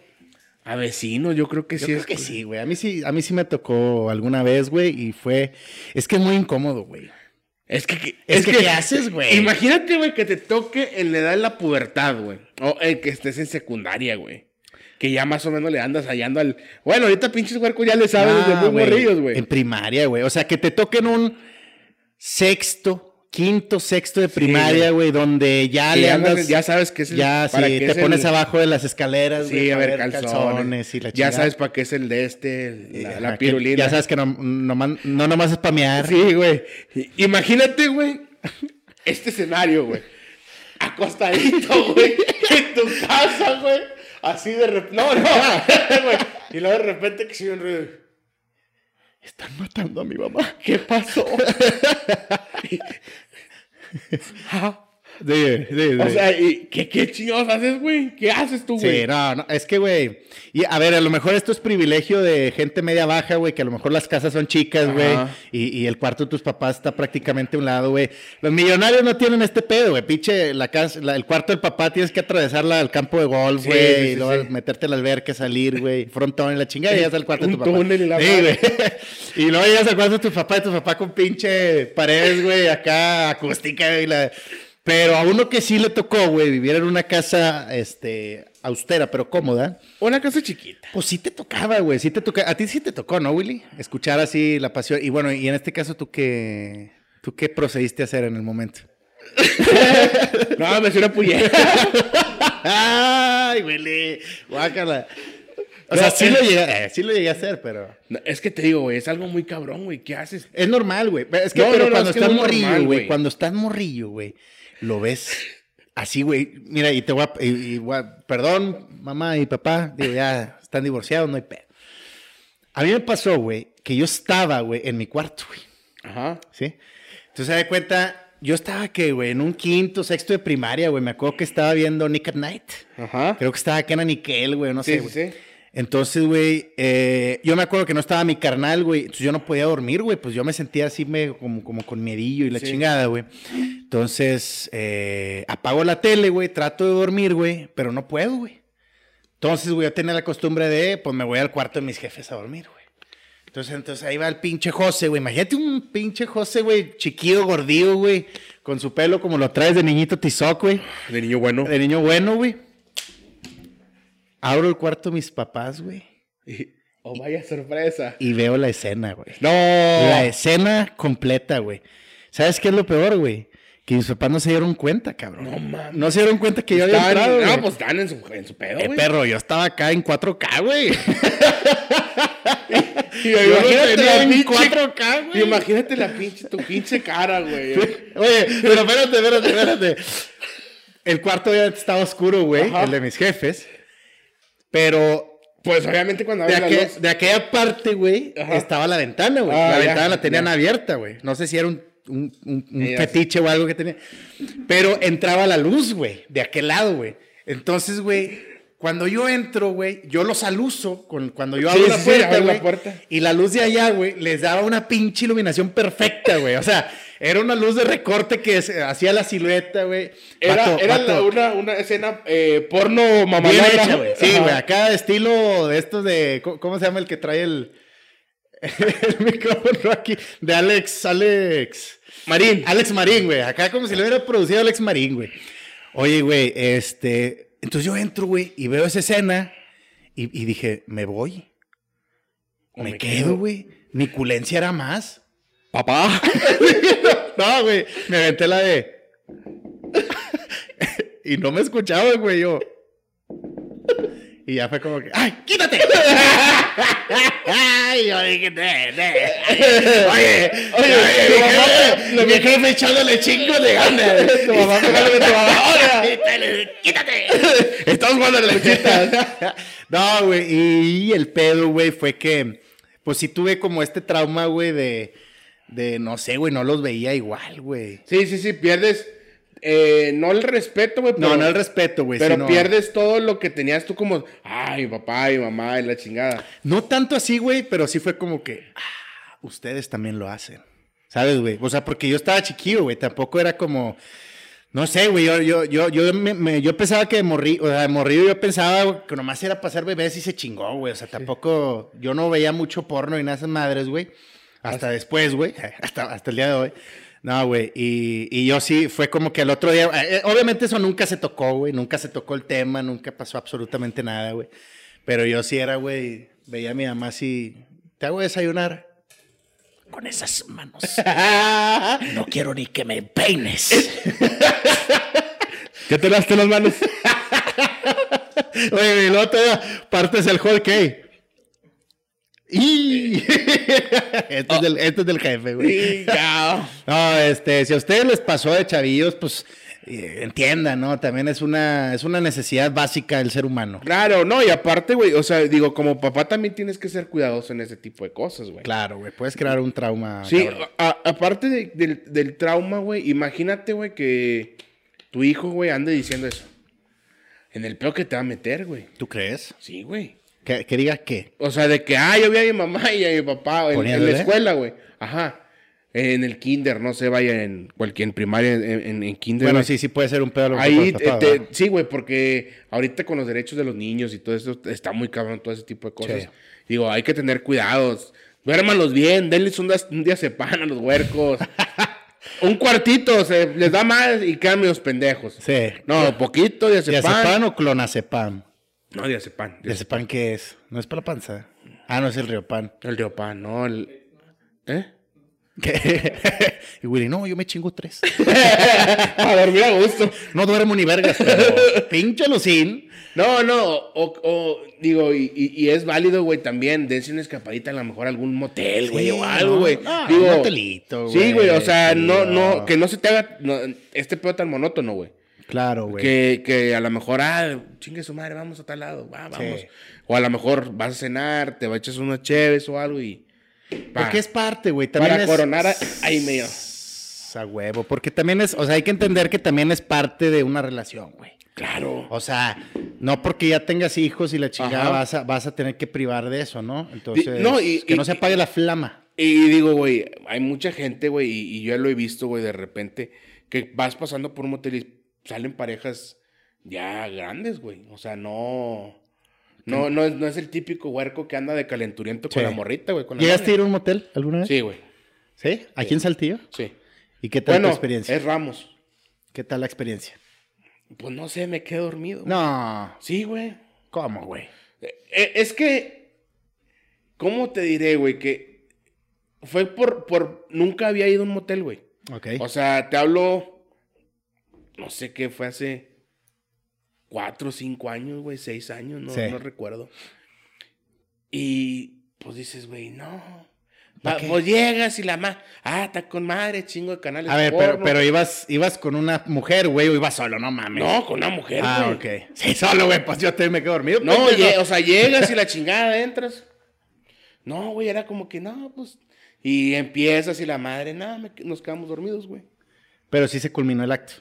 a vecinos, yo creo que Yo sí creo es. que sí, güey. A mí sí, a mí sí me tocó alguna vez, güey, y fue... Es que es muy incómodo, güey. Es que, que- Es que, ¿qué haces, güey? Imagínate, güey, que te toque en la edad de la pubertad, güey. O en que estés en secundaria, güey. Que ya más o menos le andas hallando al. Bueno, ahorita pinches huercos ya le saben Ah, desde muy morrillos, güey. En primaria, güey. O sea, que te toquen un sexto, quinto, sexto de primaria, güey, donde ya le ya andas- andas... ya sabes que es el. Ya, para sí, qué te es pones el- abajo de las escaleras, Sí, güey, a para ver, calzones. y la ya chingada. sabes para qué es el de este, la, la Ajá, que pirulina. Ya sabes que no, no, no nomás es pamear. Sí, güey. Imagínate, güey, este escenario, güey. Acostadito, güey, en tu casa, güey. Así de repente. No, no. *laughs* Y luego de repente que se un ruido. Están matando a mi mamá. ¿Qué pasó? *laughs* Sí, sí, sí. o sea, ¿y qué, qué chingados haces, güey? ¿Qué haces tú, güey? Sí, no, no, es que, güey. Y a ver, a lo mejor esto es privilegio de gente media baja, güey, que a lo mejor las casas son chicas, güey, y, y el cuarto de tus papás está prácticamente a un lado, güey. Los millonarios no tienen este pedo, güey. Pinche, la casa, la- el cuarto del papá tienes que atravesarla al campo de golf, güey, y luego meterte a la alberca, salir, güey, frontón y la chingada, y ya está el cuarto de tu papá. túnel y la Sí, güey. Y luego llegas al cuarto de tu papá y tu papá con pinche paredes, güey, acá acústica, güey. la- Pero a uno que sí le tocó, güey, vivir en una casa, este, austera, pero cómoda, Una casa chiquita. pues sí te tocaba, güey, sí te tocaba. A ti sí te tocó, ¿no, Willy? Escuchar así la pasión. Y bueno, y en este caso, ¿tú qué, tú qué procediste a hacer en el momento? *laughs* No, me hice una puñeta. *laughs* ¡Ay, Willy! Guácala. O sea, No, sí, es- lo llegué, eh, sí lo llegué a hacer, pero... No, es que te digo, güey, es algo muy cabrón, güey. ¿Qué haces? Es normal, güey. Es que, No, pero cuando es que estás es morrillo, güey. cuando estás morrillo, güey, lo ves así, güey. Mira, y te voy a, y- y voy a- perdón, mamá y papá, digo, ya están divorciados, no hay pedo. A mí me pasó, güey, que yo estaba, güey, en mi cuarto, güey, Ajá. ¿sí? Entonces, se da cuenta, yo estaba que, güey, en un quinto, sexto de primaria, güey, me acuerdo que estaba viendo Nick at Night. Ajá. Creo que estaba en Nickel, güey, no Sí, sé, sí, sí. Entonces, güey, eh, yo me acuerdo que no estaba mi carnal, güey. Entonces yo no podía dormir, güey. Pues yo me sentía así me, como, como con miedillo y la Sí. chingada, güey. Entonces, eh, apago la tele, güey. Trato de dormir, güey. Pero no puedo, güey. Entonces, güey, yo tenía la costumbre de, pues me voy al cuarto de mis jefes a dormir, güey. Entonces, entonces ahí va el pinche José, güey. Imagínate un pinche José, güey, chiquillo, gordillo, güey. Con su pelo como lo traes de niñito tizoc, güey. De niño bueno. De niño bueno, güey. Abro el cuarto de mis papás, güey. Y- Oh, vaya sorpresa. y veo la escena, güey. No. La escena completa, güey. ¿Sabes qué es lo peor, güey? Que mis papás no se dieron cuenta, cabrón. No mames. No se dieron cuenta que yo había entrado, no, pues están en su, en su pedo, Eh, güey. perro, yo estaba acá en 4K, güey. *laughs* Imagínate tenía la en pinche 4K, güey. Imagínate la pinche, tu pinche cara, güey. Oye, pero espérate, espérate, espérate. El cuarto ya estaba oscuro, güey, el de mis jefes. Pero Pues obviamente cuando de, abres aquel- la luz. de aquella parte, güey, estaba la ventana, güey. Ah, la ya, ventana la tenían ya. abierta, güey. No sé si era un, un, un- un Sí, fetiche o algo que tenía. Pero entraba la luz, güey, de aquel lado, güey. Entonces, güey, cuando yo entro, güey, yo los aluso con, cuando yo Sí, abro la sí, sí, puerta, abres la güey. puerta. Y la luz de allá, güey, les daba una pinche iluminación perfecta, güey. O sea, era una luz de recorte que hacía la silueta, güey. Era, Vato, era vato. una, una escena eh, porno mamalona. güey. Sí, güey. Acá estilo de estos de. ¿Cómo se llama el que trae el. *laughs* el micrófono aquí? De Alex. Alex. Marín. Alex Marín, güey. Acá como si lo hubiera producido Alex Marín, güey. Oye, güey, este. Entonces yo entro, güey, y veo esa escena. Y, y dije, ¿me voy? Me, me quedo, quedo. güey. Mi culencia era más. Papá. *laughs* No, güey. Me aventé la de. *laughs* y no me escuchaba, güey. Yo. Y ya fue como que. ¡Ay, quítate! *laughs* ¡Ay! Yo dije, ne, ne. Oye, oye, tu mi mamá jefe- echándole chingos de ganas. Tu mamá pegándole tu mamá. ¡Quítate! Estamos jugando a las luchitas. No, güey. Y el pedo, güey, fue que. Pues sí tuve como este trauma, güey, de. De no sé, güey, no los veía igual, güey. Sí, sí, sí, pierdes. eh, no el respeto, güey. No, no el respeto, güey. Pero sino- pierdes todo lo que tenías tú como, ay, papá y mamá y la chingada. No tanto así, güey, pero sí fue como que. ah, ustedes también lo hacen. ¿Sabes, güey? O sea, porque yo estaba chiquillo, güey. Tampoco era como. No sé, güey. Yo, yo, yo, yo, me- me- yo pensaba que de morri, o sea, morrido yo pensaba que nomás era pasar bebés y se chingó, güey. O sea, tampoco. Yo no veía mucho porno y nada de esas madres, güey. Hasta después, güey. *laughs* Hasta, hasta el día de hoy. No, güey. Y, y yo sí, fue como que el otro día. eh, eh, obviamente eso nunca se tocó, güey. Nunca se tocó el tema, nunca pasó absolutamente nada, güey. Pero yo sí era, güey. Veía a mi mamá así. Te hago desayunar. Con esas manos. *laughs* No quiero ni que me peines. *laughs* ¿Qué te laste las manos? Oye, y luego te partes el whole cake. Y *laughs* este, es del, este es del jefe, güey. No, este, si a ustedes les pasó de chavillos, pues eh, entiendan, ¿no? También es una, es una necesidad básica del ser humano. Claro, no, y aparte, güey, o sea, digo, como papá también tienes que ser cuidadoso en ese tipo de cosas, güey. Claro, güey, puedes crear un trauma. Sí, a- aparte de- del, del trauma, güey, imagínate, güey, que tu hijo, güey, ande diciendo eso. En el peo que te va a meter, güey. ¿Tú crees? Sí, güey. Que, que diga qué. O sea, de que, ah, yo vi a mi mamá y a mi papá en, en la escuela, güey. Ajá. En el kinder, no sé, vaya en cualquier en primaria, en, en- en kinder. Bueno, güey. sí, sí puede ser un pedo. a lo Ahí, te- ¿verdad? sí, güey, porque ahorita con los derechos de los niños y todo eso está muy cabrón, todo ese tipo de cosas. Sí. Digo, hay que tener cuidados. Duérmanlos bien, denles un, un día sepan a los huercos. *laughs* un cuartito, se les da más y quedan medios pendejos. Sí. No, poquito, diazepam. ¿Diazepam o clonazepam? No, diazepam. ¿Diazepam qué es? ¿No es para la panza? Ah, no es el riopan. El diopan, no, el... ¿Eh? ¿Qué? *laughs* y Willy, no, yo me chingo tres. *laughs* a dormir a gusto. No duermo ni vergas, pero *laughs* pinche lucín. No, no, o, o, digo, y, y- y es válido, güey, también, dense una escapadita a lo mejor a algún motel, güey, Sí, o algo, güey. no, digo, un motelito, Sí, güey, o güey, sea, no, no. no, que no se te haga no, este pedo tan monótono, güey. Claro, güey. Que, que a lo mejor, ah, chingue su madre, vamos a tal lado, va, vamos. Sí. O a lo mejor vas a cenar, te echas unas cheves o algo y... pa, Porque es parte, güey. Para es- coronar a- ahí medio. A huevo. Porque también es, o sea, hay que entender que también es parte de una relación, güey. Claro. O sea, no porque ya tengas hijos y la chingada vas a, vas a tener que privar de eso, ¿no? Entonces, no, y- que no se apague la flama. Y digo, güey, hay mucha gente, güey, y, yo lo he visto, güey, de repente, que vas pasando por un motel y salen parejas ya grandes, güey. O sea, no. No, no, es, no es el típico huerco que anda de calenturiento con Sí. la morrita, güey. con la ¿Llegaste a ir a un motel alguna vez? Sí, güey. ¿Sí? ¿Aquí en Saltillo? Sí. ¿Y qué tal Bueno, tu experiencia? es Ramos. ¿Qué tal la experiencia? Pues no sé, me quedé dormido. No. Sí, güey. ¿Cómo, güey? Eh, eh, es que ¿Cómo te diré, güey? Que fue por, por... Nunca había ido a un motel, güey. Ok. O sea, te hablo... No sé qué, fue hace cuatro o cinco años, güey, seis años, no, Sí. no recuerdo. Y pues dices, güey, no. Pues llegas y la más. Ah, está con madre, chingo de canales. A ver, de pero, porno. pero ibas, ibas con una mujer, güey, o ibas solo, no mames. No, con una mujer, Ah, güey. ok. Sí, solo, güey, pues yo también me quedo dormido. No, o sea, llegas y la chingada entras. No, güey, era como que no, pues. Y empiezas y la madre, nada, nos quedamos dormidos, güey. Pero sí se culminó el acto.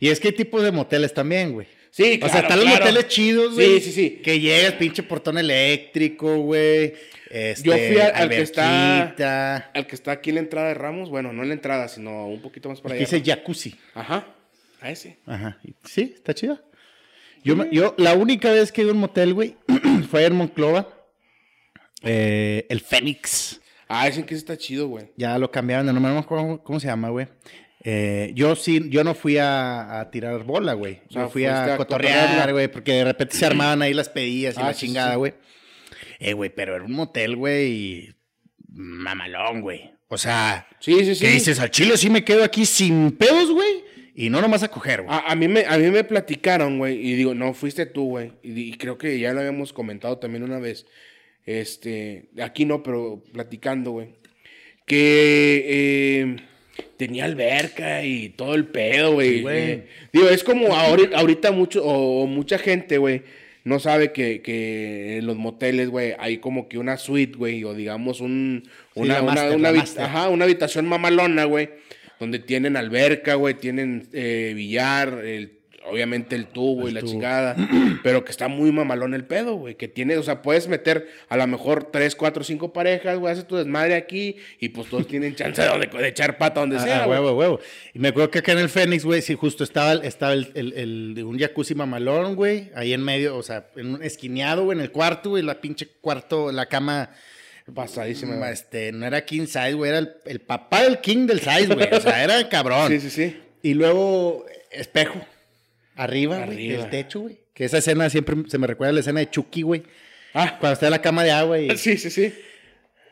Y es que hay tipos de moteles también, güey. Sí, o sea, están los claro. moteles chidos, Sí, güey. sí, sí. Que llegas, pinche portón eléctrico, güey. Este, Yo fui al- al que está-. Al que está aquí en la entrada de Ramos, bueno, no en la entrada, sino un poquito más para Aquí allá. dice jacuzzi. Ajá, a ese. Ajá. Sí, está chido. Yo, yo, la única vez que ido a un motel, güey, *clears throat* fue en Monclova. Eh, el Fénix. Ah, dicen que ese está chido, güey. Ya lo cambiaron, no me acuerdo cómo se llama, güey. Eh, yo sí, yo no fui a, a tirar bola, güey. O sea, Yo fui a a cotorrear, güey, porque de repente se armaban ahí las pedillas y Ah, la sí, chingada, sí. güey. Eh, güey, pero era un motel, güey, y mamalón, güey. O sea, Sí, sí, sí. que dices, al chile sí me quedo aquí sin pedos, güey, y no nomás a coger, güey. A, a mí me, a mí me platicaron, güey, y digo, no, fuiste tú, güey. Y creo que ya lo habíamos comentado también una vez. Este, aquí no, pero platicando, güey. Que eh, tenía alberca y todo el pedo, güey. Sí. Eh, digo, es como ahorita, ahorita mucho, o, o mucha gente, güey, no sabe que, que en los moteles, güey, hay como que una suite, güey, o digamos un, una, una, master, una ajá, una habitación mamalona, güey, donde tienen alberca, güey, tienen eh, billar, el- obviamente el tubo y la tubo. chingada, *clears throat* pero que está muy mamalón el pedo, güey, que tiene, o sea, puedes meter a lo mejor tres, cuatro, cinco parejas, güey, haces tu desmadre aquí y pues todos tienen chance de, de echar pata donde Ah, sea, ah, huevo, huevo. Y me acuerdo que acá en el Fénix, güey, sí, justo estaba, el- estaba el, el, el- de un jacuzzi mamalón, güey, ahí en medio, o sea, en un esquineado, güey, en el cuarto, güey, la pinche cuarto, la cama, Pasadísima, mm, güey. este, no era king size, güey, era el, el papá del king del size, güey, o sea, era cabrón. *laughs* Sí, sí, sí. Y luego, espejo, arriba, Arriba. del techo, güey. Que esa escena siempre se me recuerda a la escena de Chucky, güey. Ah, Cuando está en la cama de agua y sí, sí, sí.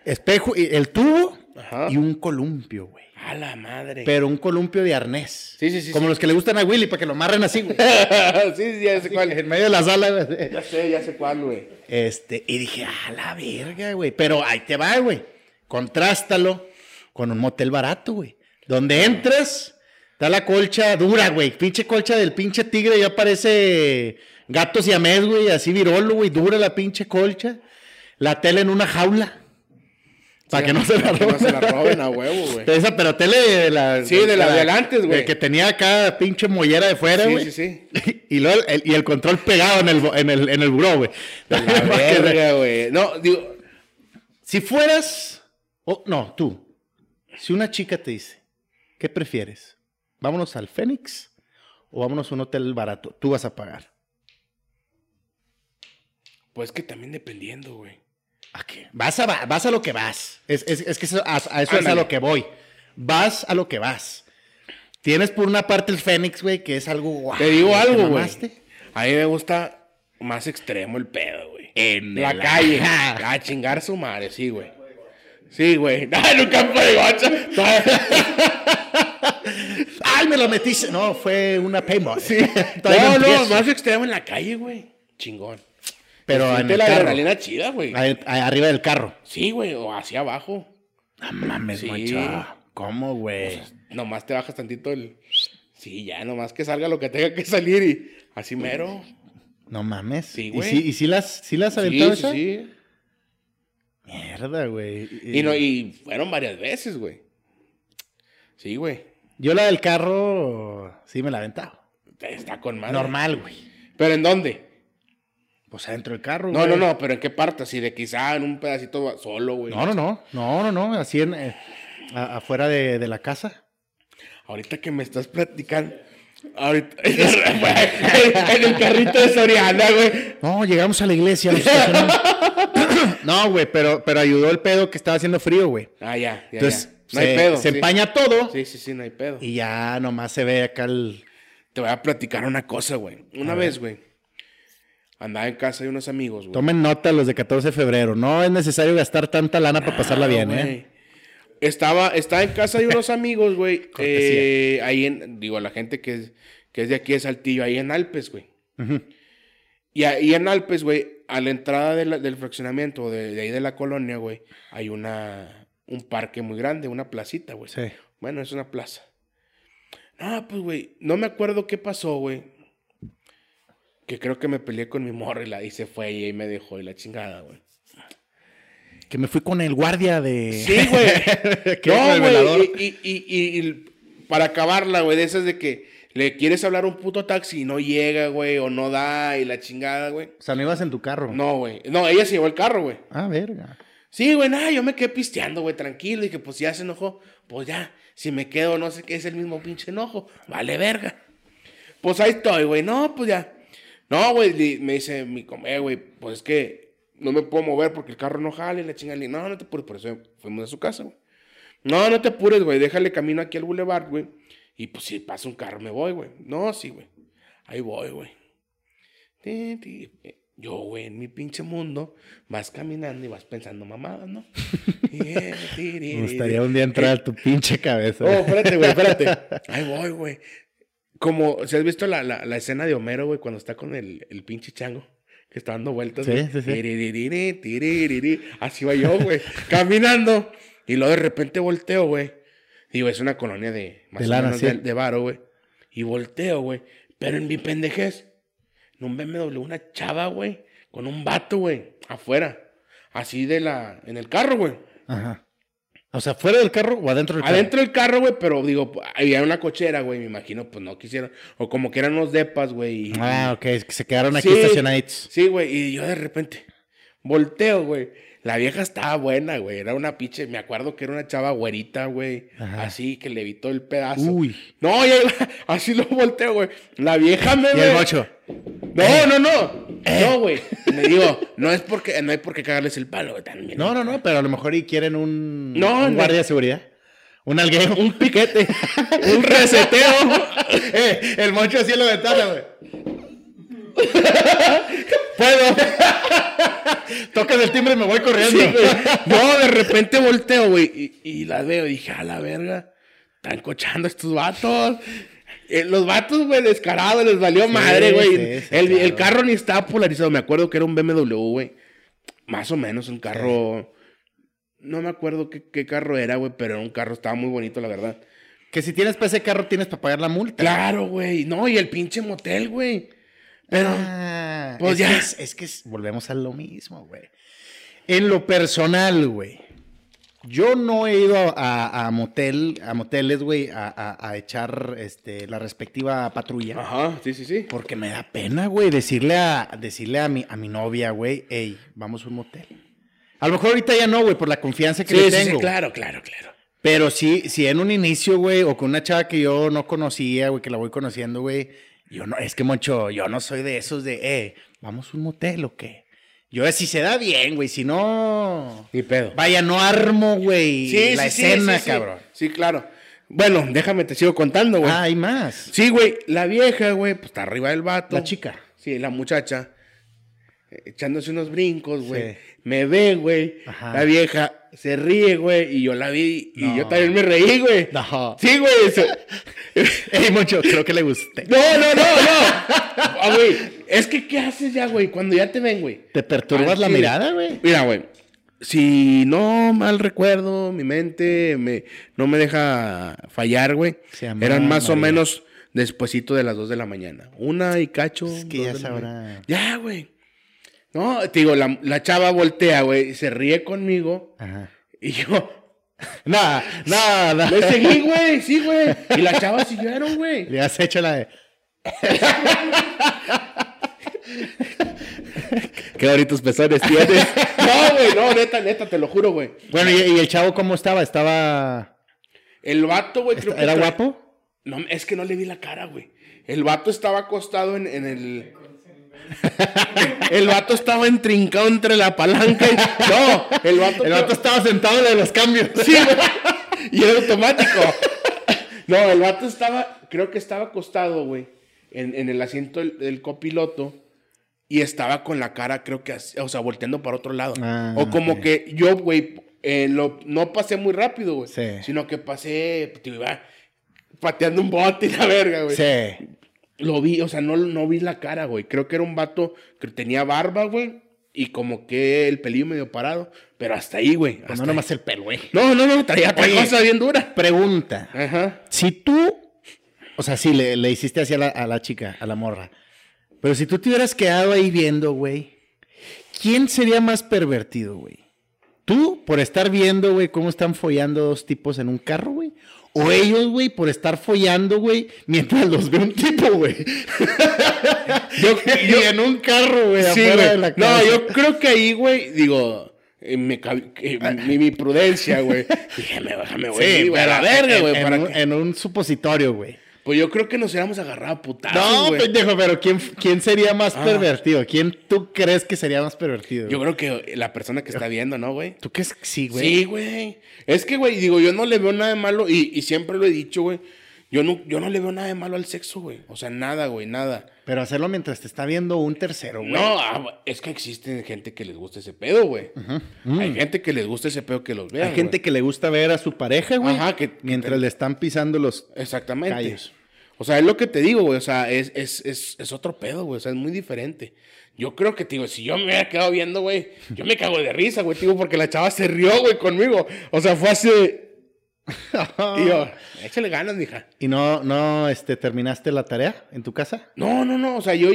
espejo, y el tubo Ajá. y un columpio, güey. A la madre. Pero un columpio de arnés. Sí, sí, sí, Como sí. los que le gustan a Willy para que lo amarren así, güey. *laughs* sí, sí, ya sé cuál. en medio de la sala, güey. Ya sé, ya sé cuál, güey. Este, y dije, a la verga, güey. Pero ahí te va, güey. Contrástalo con un motel barato, güey. Donde entras, está la colcha dura, güey. Pinche colcha del pinche tigre, ya parece gatos y amés, güey. Así virolo, güey. Dura la pinche colcha. La tele en una jaula. Para que no se la roben. no se la roben a huevo, güey. Esa, pero tele de la... Sí, de la de adelante, güey. Que tenía acá pinche mollera de fuera, Sí, güey. sí, sí. *laughs* Y, luego el, y el control pegado en el, en el, en el buró, güey. La *laughs* verga, güey. No, digo, Si fueras... oh, no, tú. Si una chica te dice, ¿qué prefieres? ¿Vámonos al Fénix o vámonos a un hotel barato? Tú vas a pagar. pues que también dependiendo, güey. ¿A qué? Vas a, vas a lo que vas. Es, es- es que eso- a, a eso es a lo que voy. Vas a lo que vas. Tienes por una parte el Fénix, güey, que es algo guau. Te digo ¿te algo, güey. A mí me gusta más extremo el pedo, güey. En la calle. *laughs* A chingar su madre, sí, güey. Sí, güey. Ah, en un campo de. ¡Ay, me lo metiste! No, fue una paintball. Sí. *laughs* no, no, más extremo en la calle, güey. Chingón. Pero en Siente el la carro. adrenalina chida, güey. Arriba del carro. Sí, güey, o hacia abajo. No mames, Sí. macho. ¿Cómo, güey? Nomás te bajas tantito el. Sí, ya, nomás que salga lo que tenga que salir y así mero. No mames. Sí, ¿Y güey. sí, ¿Y sí las, sí las Sí, sí, sí. Mierda, güey. Y, no, y fueron varias veces, güey. Sí, güey. Yo la del carro sí me la aventaba. Está con madre. Normal, güey. ¿Pero en dónde? Pues adentro del carro, No, güey. no, no, pero ¿en qué parte? Así de quizá en un pedacito solo, güey. No, no, no. No, no, no. Así en, eh, a- afuera de, de la casa. Ahorita que me estás platicando. Ahorita. *laughs* en el carrito de Soriana, güey. No, llegamos a la iglesia. *laughs* *coughs* no, güey, pero, pero ayudó el pedo que estaba haciendo frío, güey. Ah, ya, ya. Entonces, ya. No hay pedo. se sí. empaña todo Sí, sí, sí, no hay pedo. y ya nomás se ve acá el... Te voy a platicar una cosa, güey. Una A vez, güey. Andaba en casa de unos amigos, güey. Tomen nota los de 14 de febrero. No es necesario gastar tanta lana para pasarla Ah, bien, güey. ¿eh? Estaba, estaba en casa de unos *laughs* amigos, güey. Eh, ahí en, digo, la gente que es, que es de aquí de Saltillo, ahí en Alpes, güey. Y ahí en Alpes, güey, a la entrada de la- del fraccionamiento, de, de ahí de la colonia, güey, hay una, un parque muy grande, una placita, güey. Sí. Bueno, es una plaza. No, pues, güey, no me acuerdo qué pasó, güey. Que creo que me peleé con mi morra y, la, y se fue y ahí me dejó y la chingada, güey. Que me fui con el guardia de. Sí, güey. *laughs* No, güey. Y, y, y- y para acabarla, güey, de esas de que le quieres hablar a un puto taxi y no llega, güey, o no da y la chingada, güey. O sea, no ibas en tu carro. No, güey. No, ella se llevó el carro, güey. Ah, verga. Sí, güey, nada, yo me quedé pisteando, güey, tranquilo. Y que pues ya se enojó. Pues ya, si me quedo, no sé qué, es el mismo pinche enojo. Vale, verga. Pues ahí estoy, güey. No, pues ya. No, güey, me dice mi comé, güey, pues es que no me puedo mover porque el carro no jale, la chingada. No, no te apures, por eso fuimos a su casa, güey. No, no te apures, güey, déjale camino aquí al boulevard, güey. Y pues si pasa un carro, me voy, güey. No, sí, güey. Ahí voy, güey. Yo, güey, en mi pinche mundo, vas caminando y vas pensando mamadas, ¿no? *laughs* Me gustaría un día entrar a tu pinche cabeza. Oh, espérate, güey, espérate. *laughs* Ahí voy, güey. Como, si has visto la, la, la escena de Homero, güey, cuando está con el, el pinche chango, que está dando vueltas, Sí, güey. sí, sí. Así va yo, güey, *laughs* caminando. Y luego de repente volteo, güey. Digo, es una colonia de más De o lana, menos sí. de, de varo, güey. Y volteo, güey. Pero en mi pendejez, en un BMW, una chava, güey, con un vato, güey, afuera. Así de la, en el carro, güey. Ajá. O sea, ¿fuera del carro o adentro del carro? Adentro del carro, güey, pero digo, había una cochera, güey, me imagino, pues no quisieron. O como que eran unos depas, güey. Ah, ok. Se quedaron aquí Sí. estacionaditos. Sí, güey, y yo de repente volteo, güey. La vieja estaba buena, güey. Era una pinche, me acuerdo que era una chava güerita, güey. Ajá. Así que le evitó el pedazo. Uy. No, ya iba- *laughs* así lo volteo, güey. La vieja me Y el mocho. No, no, no. No, güey. Me digo, no es porque, no hay por qué cagarles el palo, güey. también. No, no, no, pero a lo mejor y quieren un, No, un guardia de seguridad. Un algueo. Un piquete. *laughs* un reseteo. *laughs* Eh, el mocho así la ventana, güey. Puedo. *laughs* Tocas el timbre y me voy corriendo. Sí. *laughs* No, de repente volteo, güey. Y, y las veo y dije, a la verga. Están cochando estos vatos. Eh, los vatos, güey, descarados, les valió madre, güey. sí, sí, el, claro. el carro ni estaba polarizado. Me acuerdo que era un BMW, güey. Más o menos, un carro. No me acuerdo qué, qué carro era, güey, pero era un carro, estaba muy bonito, la verdad. Que si tienes para ese carro tienes para pagar la multa. Claro, güey. No, y el pinche motel, güey. Pero. Ah, Pues es ya. Que es, es que es- volvemos a lo mismo, güey. En lo personal, güey. Yo no he ido a, a- a motel, a moteles, güey, a, a- a echar este, la respectiva patrulla. Ajá, sí, sí, sí. Porque me da pena, güey, decirle a, decirle a mi, a mi novia, güey, hey, vamos a un motel. A lo mejor ahorita ya no, güey, por la confianza que Sí, le sí, tengo. sí, claro, claro, claro. Pero sí, si en un inicio, güey, o con una chava que yo no conocía, güey, que la voy conociendo, güey, yo no, es que, Moncho, yo no soy de esos de, eh, vamos a un motel o qué. Yo, si se da bien, güey, si no. Ni pedo. Vaya, no armo, güey, Sí, la sí, escena, sí, sí. cabrón. Sí, claro. Bueno, déjame, te sigo contando, güey. Ah, hay más. Sí, güey, la vieja, güey, pues está arriba del vato. La chica. Sí, la muchacha. Eh, Echándose unos brincos, güey. Sí. Me ve, güey. La vieja se ríe, güey. Y yo la vi y No. yo también me reí, güey. No. Sí, güey. se- *laughs* Ey, Moncho, creo que le gusté. No, no, no, no. Ah, güey. Es que, ¿qué haces ya, güey? Cuando ya te ven, güey. ¿Te perturbas Al la mirada, güey? Mira, güey. Si no mal recuerdo, mi mente me, no me deja fallar, güey. Eran más o menos despuesito de las 2 de la mañana. Una y cacho. Es que ya sabrá. Ya, güey. No, te digo, la, la chava voltea, güey, y se ríe conmigo. Ajá. Y yo *laughs* Nada, nada. le seguí, güey, sí, güey. Y la chava siguieron, güey. Le has hecho la de. *laughs* Qué bonitos pezones tienes. *laughs* No, güey, no, neta, neta, te lo juro, güey. Bueno, ¿y, y el chavo cómo estaba? ¿Estaba. El vato, güey, creo que ¿Era guapo? No, es que no le vi la cara, güey. El vato estaba acostado en, en el. El vato estaba entrincado entre la palanca y. No, el vato. El vato estaba sentado en la de los cambios. Sí, güey. Y era automático. No, el vato estaba. Creo que estaba acostado, güey. En, en el asiento del, del copiloto. y estaba con la cara, creo que, así, o sea, volteando para otro lado. Ah, o como que yo, güey, eh, lo- no pasé muy rápido, güey. Sí. Sino que pasé, iba pateando un bote y la verga, güey. Sí. Lo vi, o sea, no, no vi la cara, güey. Creo que era un vato que tenía barba, güey. Y como que el pelillo medio parado. Pero hasta ahí, güey. Hasta no ahí. nomás el pelo, güey. No, no, no, traía otra cosa bien dura. Pregunta. Ajá. Si tú, o sea, sí, le, le hiciste así a la, a la chica, a la morra. Pero si tú te hubieras quedado ahí viendo, güey, ¿quién sería más pervertido, güey? ¿Tú por estar viendo, güey, cómo están follando dos tipos en un carro, güey? O ellos, güey, por estar follando, güey, mientras los ve un tipo, güey. Yo, *laughs* y en un carro, güey, Sí, afuera güey. de la No, yo creo que ahí, güey, digo, eh, me eh, mi, mi prudencia, güey. *laughs* Dije, me, déjame, güey, Sí, a la verga, güey. En un supositorio, güey. Pues yo creo que nos hubiéramos agarrado a putazos, No, güey. pendejo, pero ¿quién, quién sería más Ah. pervertido? ¿Quién tú crees que sería más pervertido? Yo creo que la persona que está viendo, ¿no, güey? ¿Tú crees que sí, güey? Sí, güey. Es que, güey, digo, yo no le veo nada de malo y, y siempre lo he dicho, güey. Yo no, yo no le veo nada de malo al sexo, güey. O sea, nada, güey, nada. Pero hacerlo mientras te está viendo un tercero, güey. No, ah, es que existen gente que les gusta ese pedo, güey. Hay gente que les gusta ese pedo que los vea. Hay gente que le gusta ver a su pareja, güey. Ajá, que- que mientras te- le están pisando los. Exactamente. callos. O sea, es lo que te digo, güey. O sea, es, es, es, es otro pedo, güey. O sea, es muy diferente. Yo creo que, digo, si yo me hubiera quedado viendo, güey, yo me cago de risa, güey, digo, porque la chava se rió, güey, conmigo. O sea, fue así. Y yo, échale ganas, mija. ¿Y no, no este, terminaste la tarea en tu casa? No, no, no. O sea, yo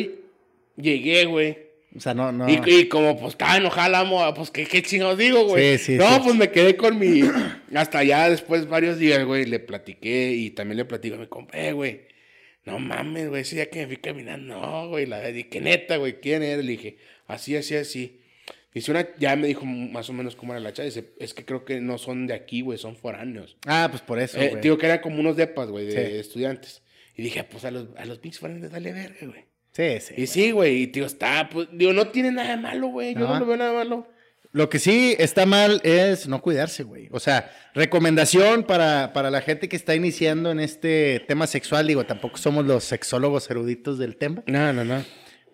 llegué, güey. O sea, no, no. Y, y como pues estaba enojada la pues qué, qué chingados digo, güey. Sí, sí, no, sí. pues me quedé con mi. *clears throat* Hasta ya después, varios días, güey, le platiqué y también le platico a mi compa, "Eh, güey. No mames, güey, ese día que me fui caminando, no, güey, la de que neta, güey, ¿quién era? Le dije, así, así, así. Dice una, ya me dijo más o menos cómo era la chava. Dice, es que creo que no son de aquí, güey, son foráneos. Ah, pues por eso, Eh, digo que eran como unos depas, güey, de Sí. estudiantes. Y dije, pues a los, a los pinches foráneos, dale verga, güey. Sí, sí. Y sí, güey, y tío, está, pues, digo, no tiene nada de malo, güey. Yo No. no lo veo nada malo. Lo que sí está mal es no cuidarse, güey. O sea, recomendación para, para la gente que está iniciando en este tema sexual. Digo, tampoco somos los sexólogos eruditos del tema. No, no, no.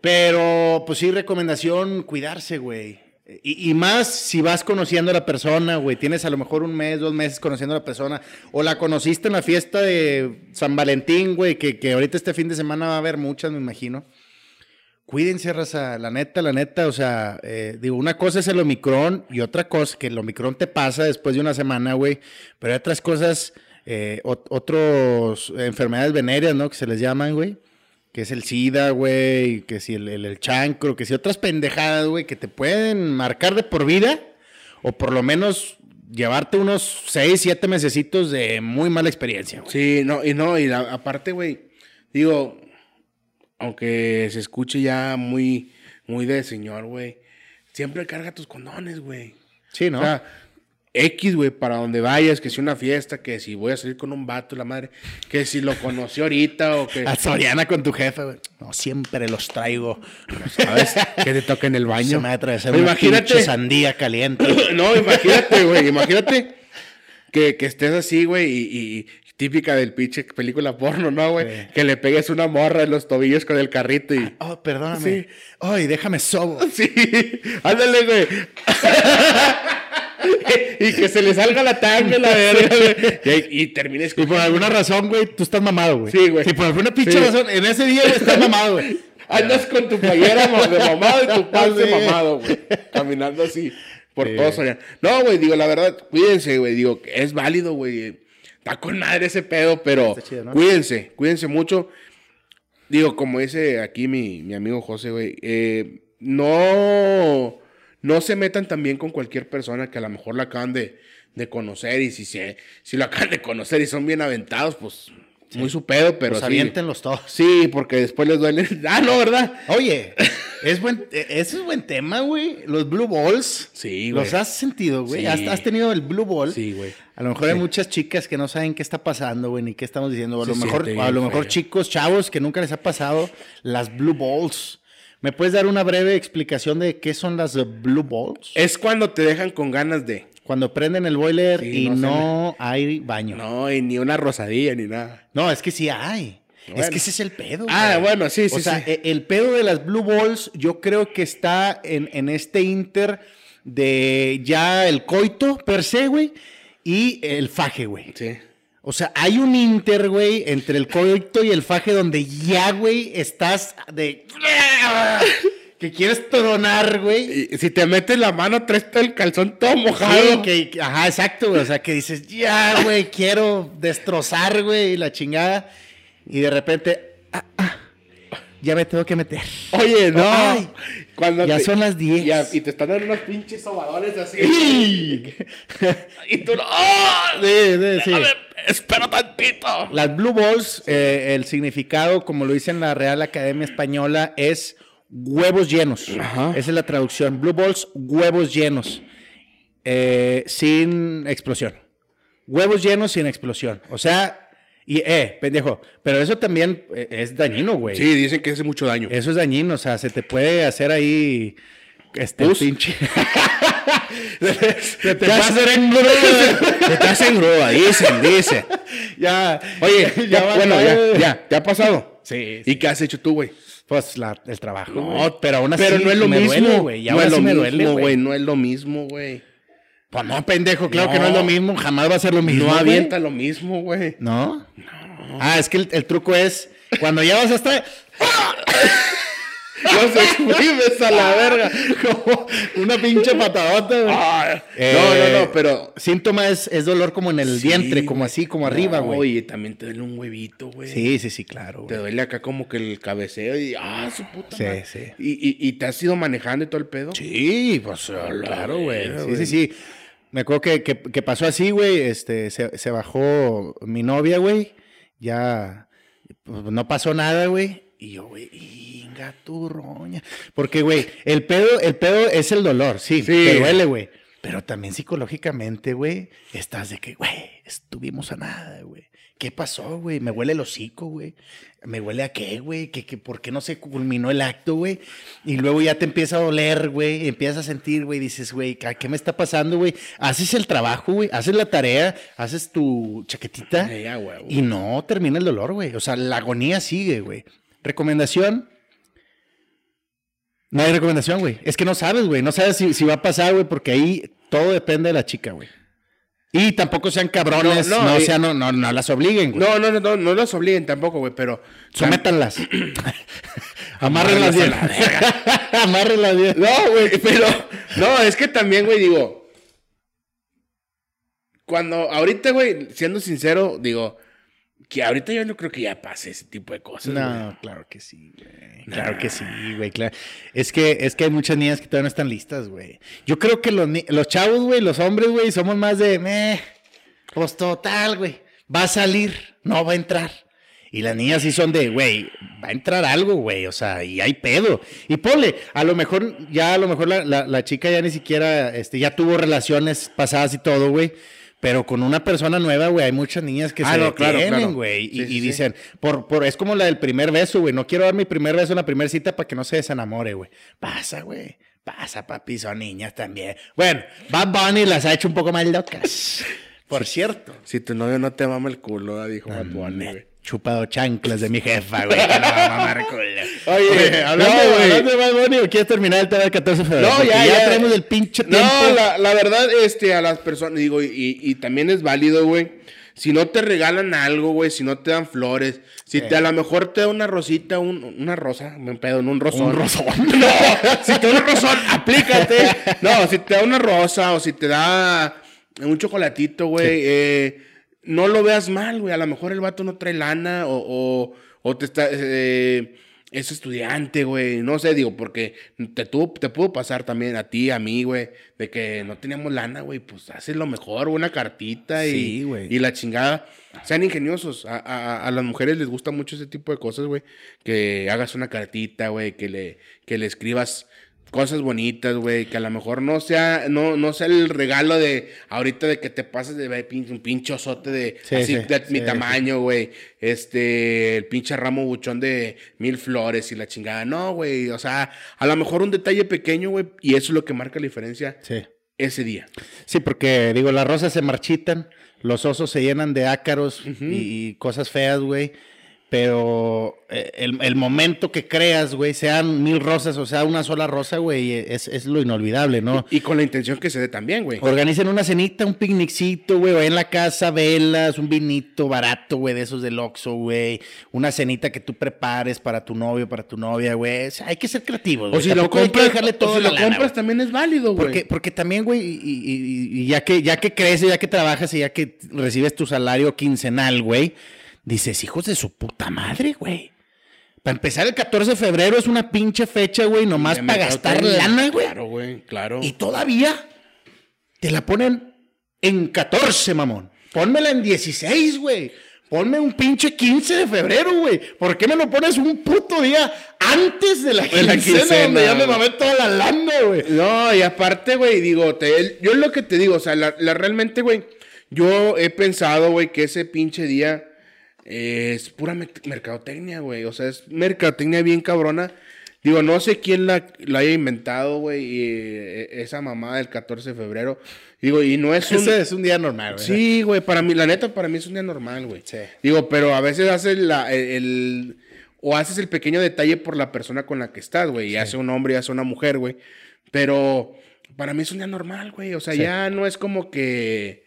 Pero, pues sí, recomendación, cuidarse, güey. Y, y más si vas conociendo a la persona, güey. Tienes a lo mejor un mes, dos meses conociendo a la persona. O la conociste en la fiesta de San Valentín, güey, que, que ahorita este fin de semana va a haber muchas, me imagino. Cuídense, raza, la neta, la neta, o sea, eh, digo, una cosa es el Omicron y otra cosa, que el Omicron te pasa después de una semana, güey, pero hay otras cosas, eh, ot- otros enfermedades venéreas, ¿no? Que se les llaman, güey, que es el SIDA, güey, que si el, el, chancro, que si otras pendejadas, güey, que te pueden marcar de por vida o por lo menos llevarte unos 6, 7 mesecitos de muy mala experiencia, güey. Sí, no, y no, y aparte, güey, digo, aunque se escuche ya muy, muy de señor, güey, siempre carga tus condones, güey. Sí, ¿no? O sea, X, güey, para donde vayas, que si una fiesta, que si voy a salir con un vato, la madre, que si lo conocí ahorita o que, A Soriana con tu jefe, güey. No, siempre los traigo. ¿sabes? que te toca en el Se baño. me va a atravesar una imagínate. sandía caliente. *clears throat* No, imagínate, güey, imagínate que, que estés así, güey, y, y- típica del pinche película porno, ¿no, güey? Sí. Que le pegues una morra en los tobillos con el carrito y... Oh, perdóname. Sí. Ay, déjame sobo. *laughs* Sí, ándale, güey. *laughs* y que se le salga la tanga, la verga, güey. Y, y termines Y por alguna razón, güey, tú estás mamado, güey. Sí, güey. Si por alguna pinche Sí. razón, en ese día estás mamado, güey. *laughs* Andas con tu playera de mamado y tu paz de mamado, güey. Caminando así por Sí. todo Soriana. No, güey, digo, la verdad, cuídense, güey. Digo, que es válido, güey. Está con madre ese pedo, pero Está chido, ¿no? cuídense, cuídense mucho. Digo, como dice aquí mi, mi amigo José, güey, eh, no, no se metan también con cualquier persona que a lo mejor la acaban de, de conocer y si, se, si lo acaban de conocer y son bien aventados, pues muy su pedo, pero Los sí. aviéntenlos todos. Sí, porque después les duele. *laughs* Ah, no, ¿verdad? Oye, es buen, eh, ese es buen tema, güey. Los Blue Balls. Sí, güey. ¿Los has sentido, güey? Sí. ¿Has, has tenido el Blue Ball? Sí, güey. A lo mejor hay muchas chicas que no saben qué está pasando, güey, ni qué estamos diciendo. A lo mejor, a lo mejor feo. chicos, chavos, que nunca les ha pasado las Blue Balls. ¿Me puedes dar una breve explicación de qué son las Blue Balls? Es cuando te dejan con ganas de. Cuando prenden el boiler Sí, y no no, hay baño. No. No, y ni una rosadilla ni nada. es que sí hay. Es que ese es el pedo. Ah, güey. bueno, sí, sí, O sea, sí. e- el pedo de las Blue Balls, yo creo que está en, en este inter de ya el coito per se, güey, y el faje, güey. Sí. O sea, hay un inter, güey, entre el coito y el faje donde ya, güey, estás de... *laughs* que quieres tronar, güey. Y si te metes la mano, traes todo el calzón todo mojado. Sí, que, ajá, exacto, güey. O sea, que dices, ya, güey, quiero destrozar, güey, la chingada. Y de repente, ah, ah, ya me tengo que meter. Oye, no. Ay, Cuando ya te- son las 10. ya- y te están dando unos pinches sobadores así. Sí, *laughs* y tú, ¡ah! sí, sí. Espera tantito. Las Blue Balls, eh, el significado, como lo dice en la Real Academia Española, es huevos llenos. Ajá. Esa es la traducción. Blue Balls, huevos llenos. Eh, sin explosión. Huevos llenos sin explosión. O sea, y eh, pendejo. Pero eso también eh, es dañino, güey. Sí, dicen que hace mucho daño. Eso es dañino. O sea, se te puede hacer ahí. Este Pus. pinche. *laughs* se te hace- hacer en Te te hacen grúa, dicen, dicen. *laughs* Ya. Oye, *laughs* ya, va, bueno, ya, ya, ya, ¿te ha pasado? Sí, ¿Y qué has hecho tú, güey? Pues la- el trabajo. No, pero aún así Pero no es lo me mismo. güey. Y no lo me mismo, duele, güey. No es lo mismo, güey. Pues no, pendejo, claro que no No. es lo mismo. Jamás va a ser lo mismo. No avienta lo mismo, güey. ¿No? Ah, es que el, el truco es cuando ya vas a se exprimes a la verga. como una pinche patadota, güey. Ah, Eh, no, no, no, pero. Síntoma es, es dolor como en el Sí, vientre, como así, como arriba, güey. Oye, también te duele un huevito, güey. Sí, sí, sí, claro, Te duele acá como que el cabeceo y. ¡Ah, su puta Sí, madre! sí. ¿Y, y, y te has ido manejando y todo el pedo? Sí, pues la claro, güey. Sí, sí, sí. Me acuerdo que, que- que pasó así, güey. Este, se, se bajó mi novia, güey. Ya pues, no pasó nada, güey. Y yo, güey, inga tu roña. Porque, güey, el pedo, el pedo es el dolor, sí, Sí. te duele, güey. Pero también psicológicamente, güey, estás de que, güey, estuvimos a nada, güey. ¿Qué pasó, güey? Me huele el hocico, güey. ¿Me huele a qué, güey? ¿Qué, qué, por qué no se culminó el acto, güey? Y luego ya te empieza a doler, güey. Empiezas a sentir, güey. Dices, güey, ¿qué me está pasando, güey? Haces el trabajo, güey. Haces la tarea. Haces tu chaquetita. Ya. Y no termina el dolor, güey. O sea, la agonía sigue, güey. Recomendación. No hay recomendación, güey. Es que no sabes, güey. No sabes si, si va a pasar, güey, porque ahí todo depende de la chica, güey. Y tampoco sean cabrones, no, No, no, y- sean, no, no, no las obliguen, güey. No, no, no, no, no los obliguen tampoco, güey, pero. Sométanlas. *laughs* Amárrenlas bien. *laughs* Amárrenlas bien. No, güey, pero. No, es que también, güey, digo. Cuando. Ahorita, güey, siendo sincero, digo. Que ahorita yo no creo que ya pase ese tipo de cosas. güey. No, claro que sí, güey. Claro que sí, güey. Claro. Es que, es que hay muchas niñas que todavía no están listas, güey. Yo creo que los, los chavos, güey, los hombres, güey, somos más de, meh, pues total, güey. Va a salir, no va a entrar. Y las niñas sí son de, güey, va a entrar algo, güey. O sea, y hay pedo. Y ponle, a lo mejor, ya a lo mejor la, la- la chica ya ni siquiera, este, ya tuvo relaciones pasadas y todo, güey. Pero con una persona nueva, güey, hay muchas niñas que Ah, se no, claro, detienen, claro. güey. Sí, y, sí, y sí. dicen, por, por, es como la del primer beso, güey. No quiero dar mi primer beso en la primera cita para que no se desenamore, güey. Pasa, güey. Pasa, papi. Son niñas también. Bueno, Bad Bunny las ha hecho un poco más locas. *laughs* Por cierto. Si tu novio no te mama el culo, dijo Bad Bunny, güey. Chupado chanclas de mi jefa, güey. Que no va a mamar culo. Oye, hablando, no, güey. hablando de Bad Bunny, ¿o quieres terminar el tema del 14 de febrero? No, Porque ya, ya. traemos el pinche No, tiempo. la, la verdad, este, a las personas, digo, y, y también es válido, güey. Si no te regalan algo, güey, si no te dan flores, si te a lo mejor te da una rosita, un- una rosa, me pedo, en un rosón. Un rosón. *laughs* No, si te da un rosón, aplícate. No, si te da una rosa o si te da un chocolatito, güey, eh, no lo veas mal, güey. A lo mejor el vato no trae lana o, o, o te está... eh, es estudiante, güey. No sé, digo, porque te, tuvo, te pudo pasar también a ti, a mí, güey, de que no teníamos lana, güey. Pues haces lo mejor, una cartita y, y la chingada. Sean ingeniosos. A, a- a las mujeres les gusta mucho ese tipo de cosas, güey. Que hagas una cartita, güey, que le, que le escribas cosas bonitas, güey, que a lo mejor no sea, no, no sea el regalo de ahorita de que te pases de pin- un pinche osote de Sí, así sí, de mi tamaño, güey. Este, el pinche ramo buchón de mil flores y la chingada. No, güey. O sea, a lo mejor un detalle pequeño, güey. Y eso es lo que marca la diferencia ese día. Sí, porque digo, las rosas se marchitan, los osos se llenan de ácaros y, y cosas feas, güey. Pero eh, el, el momento que creas, güey, sean mil rosas o sea una sola rosa, güey, es, es lo inolvidable, ¿no? Y con la intención que se dé también, güey. Organicen una cenita, un picnicito, güey, en la casa, velas, un vinito barato, güey, de esos del Oxxo, güey. Una cenita que tú prepares para tu novio, para tu novia, güey. O sea, hay que ser creativos, O güey. si lo compras, dejarle todo o si lo lana, compras también es válido, güey. Porque, porque también, güey, y, y- y ya, que, ya que creces, ya que trabajas y ya que recibes tu salario quincenal, güey, dices, hijos de su puta madre, güey. Para empezar, el 14 de febrero es una pinche fecha, güey, nomás para gastar lana, güey. Claro, güey, claro. Y todavía te la ponen en 14, mamón. Pónmela en 16, güey. Ponme un pinche 15 de febrero, güey. ¿Por qué me lo pones un puto día antes de la De la quincena, donde ya me mamé toda la lana, güey? No, y aparte, güey, digo, te- yo es lo que te digo, o sea, la, la- realmente, güey, yo he pensado, güey, que ese pinche día es pura me- mercadotecnia, güey, o sea, es mercadotecnia bien cabrona. Digo, no sé quién la, la haya inventado, güey, y, eh, esa mamada del 14 de febrero. Digo, y no es un... Ese es un día normal, güey. Sí, güey, para mí, la neta, para mí es un día normal, güey. Sí. Digo, pero a veces haces la, el, el- O haces el pequeño detalle por la persona con la que estás, güey. Ya sea un hombre, ya sea una mujer, güey. Pero para mí es un día normal, güey. O sea, Sí. ya no es como que.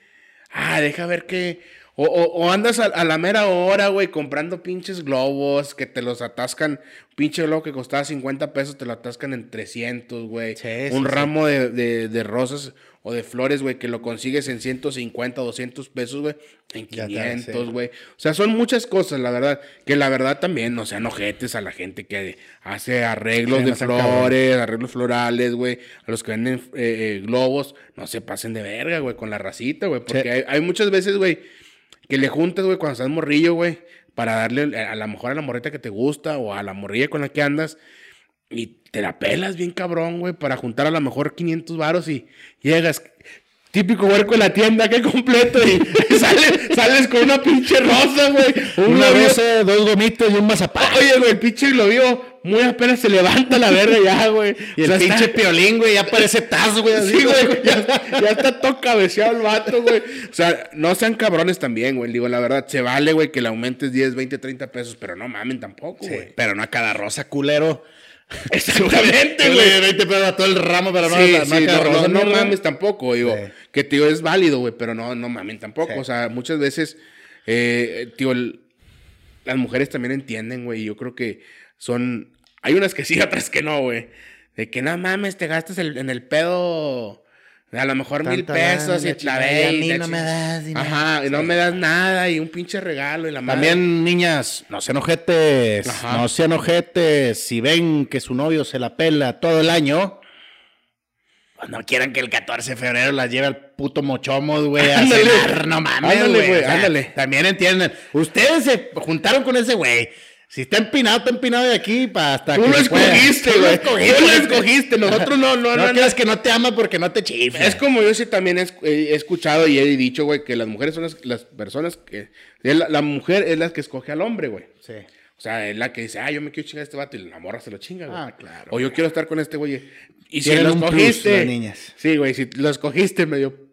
Ah, deja ver qué. O, o- o andas a, a la mera hora, güey, comprando pinches globos que te los atascan. Un pinche globo que costaba 50 pesos, te lo atascan en 300, güey. Sí, un sí, sí. ramo de, de- de rosas o de flores, güey, que lo consigues en 150, 200 pesos, güey. En Ya te 500, sé. güey. O sea, son muchas cosas, la verdad. Que la verdad también no sean ojetes a la gente que hace arreglos de flores, arreglos florales, güey. A los que venden eh, eh, globos, no se pasen de verga, güey, con la racita, güey. Porque hay, hay muchas veces, güey, que le juntas, güey, cuando estás morrillo, güey, para darle a lo mejor a la morrita que te gusta o a la morrilla con la que andas. Y te la pelas bien cabrón, güey, para juntar a lo mejor 500 varos y llegas. Típico huerco en la tienda, que completo, y *laughs* sales, sales con una pinche rosa, güey. Un Una rosa, dos gomitos y un mazapán. Oye, güey, el pinche globio muy apenas se levanta la verga ya, güey. *laughs* Y el O sea, pinche está- piolín, güey, ya parece Taz, güey. así, Sí, güey, ya, ya está todo cabeceado el vato, güey. O sea, no sean cabrones también, güey. Digo, la verdad, se vale, güey, que le aumentes 10, 20, 30 pesos, pero no mamen tampoco, Sí, güey. pero no a cada rosa, culero. *laughs* Exactamente, güey. güey. 20 pesos a todo el ramo, pero no, Sí, a- sí, no rosa. no, no mames tampoco, digo. Que, tío, es válido, güey, pero no, no mamen tampoco. O sea, muchas veces, eh, tío, el- las mujeres también entienden, güey. y Yo creo que son... Hay unas que sí, *laughs* otras que no, güey. De que no mames, te gastas el- en el pedo... A lo mejor mil Tanta pesos y la ve y a y mí no me das dinero. Ajá, y no me das nada y un pinche regalo y la madre. También, niñas, no sean ojetes. Ajá. No sean ojetes. Si ven que su novio se la pela todo el año, pues no quieran que el 14 de febrero las lleve al puto mochomos, güey, a Ándale. cenar. No mames, Ándale, güey. güey, O sea, ándale. También entienden. Ustedes se juntaron con ese güey. Si está empinado, está empinado de aquí para hasta Tú que lo escogiste, Tú lo güey. escogiste. Tú lo escogiste. Nosotros no, no, No, no. creas que no te ama porque no te chifla. Es como yo sí también he, escuchado y he dicho, güey, que las mujeres son las, las personas que... La, la mujer es la que escoge al hombre, güey. Sí. O sea, es la que dice, ah, yo me quiero chingar a este vato y la morra se lo chinga, güey. Ah, claro, O yo quiero estar con este güey. Y si lo escogiste... niñas. Sí, güey, si lo escogiste medio...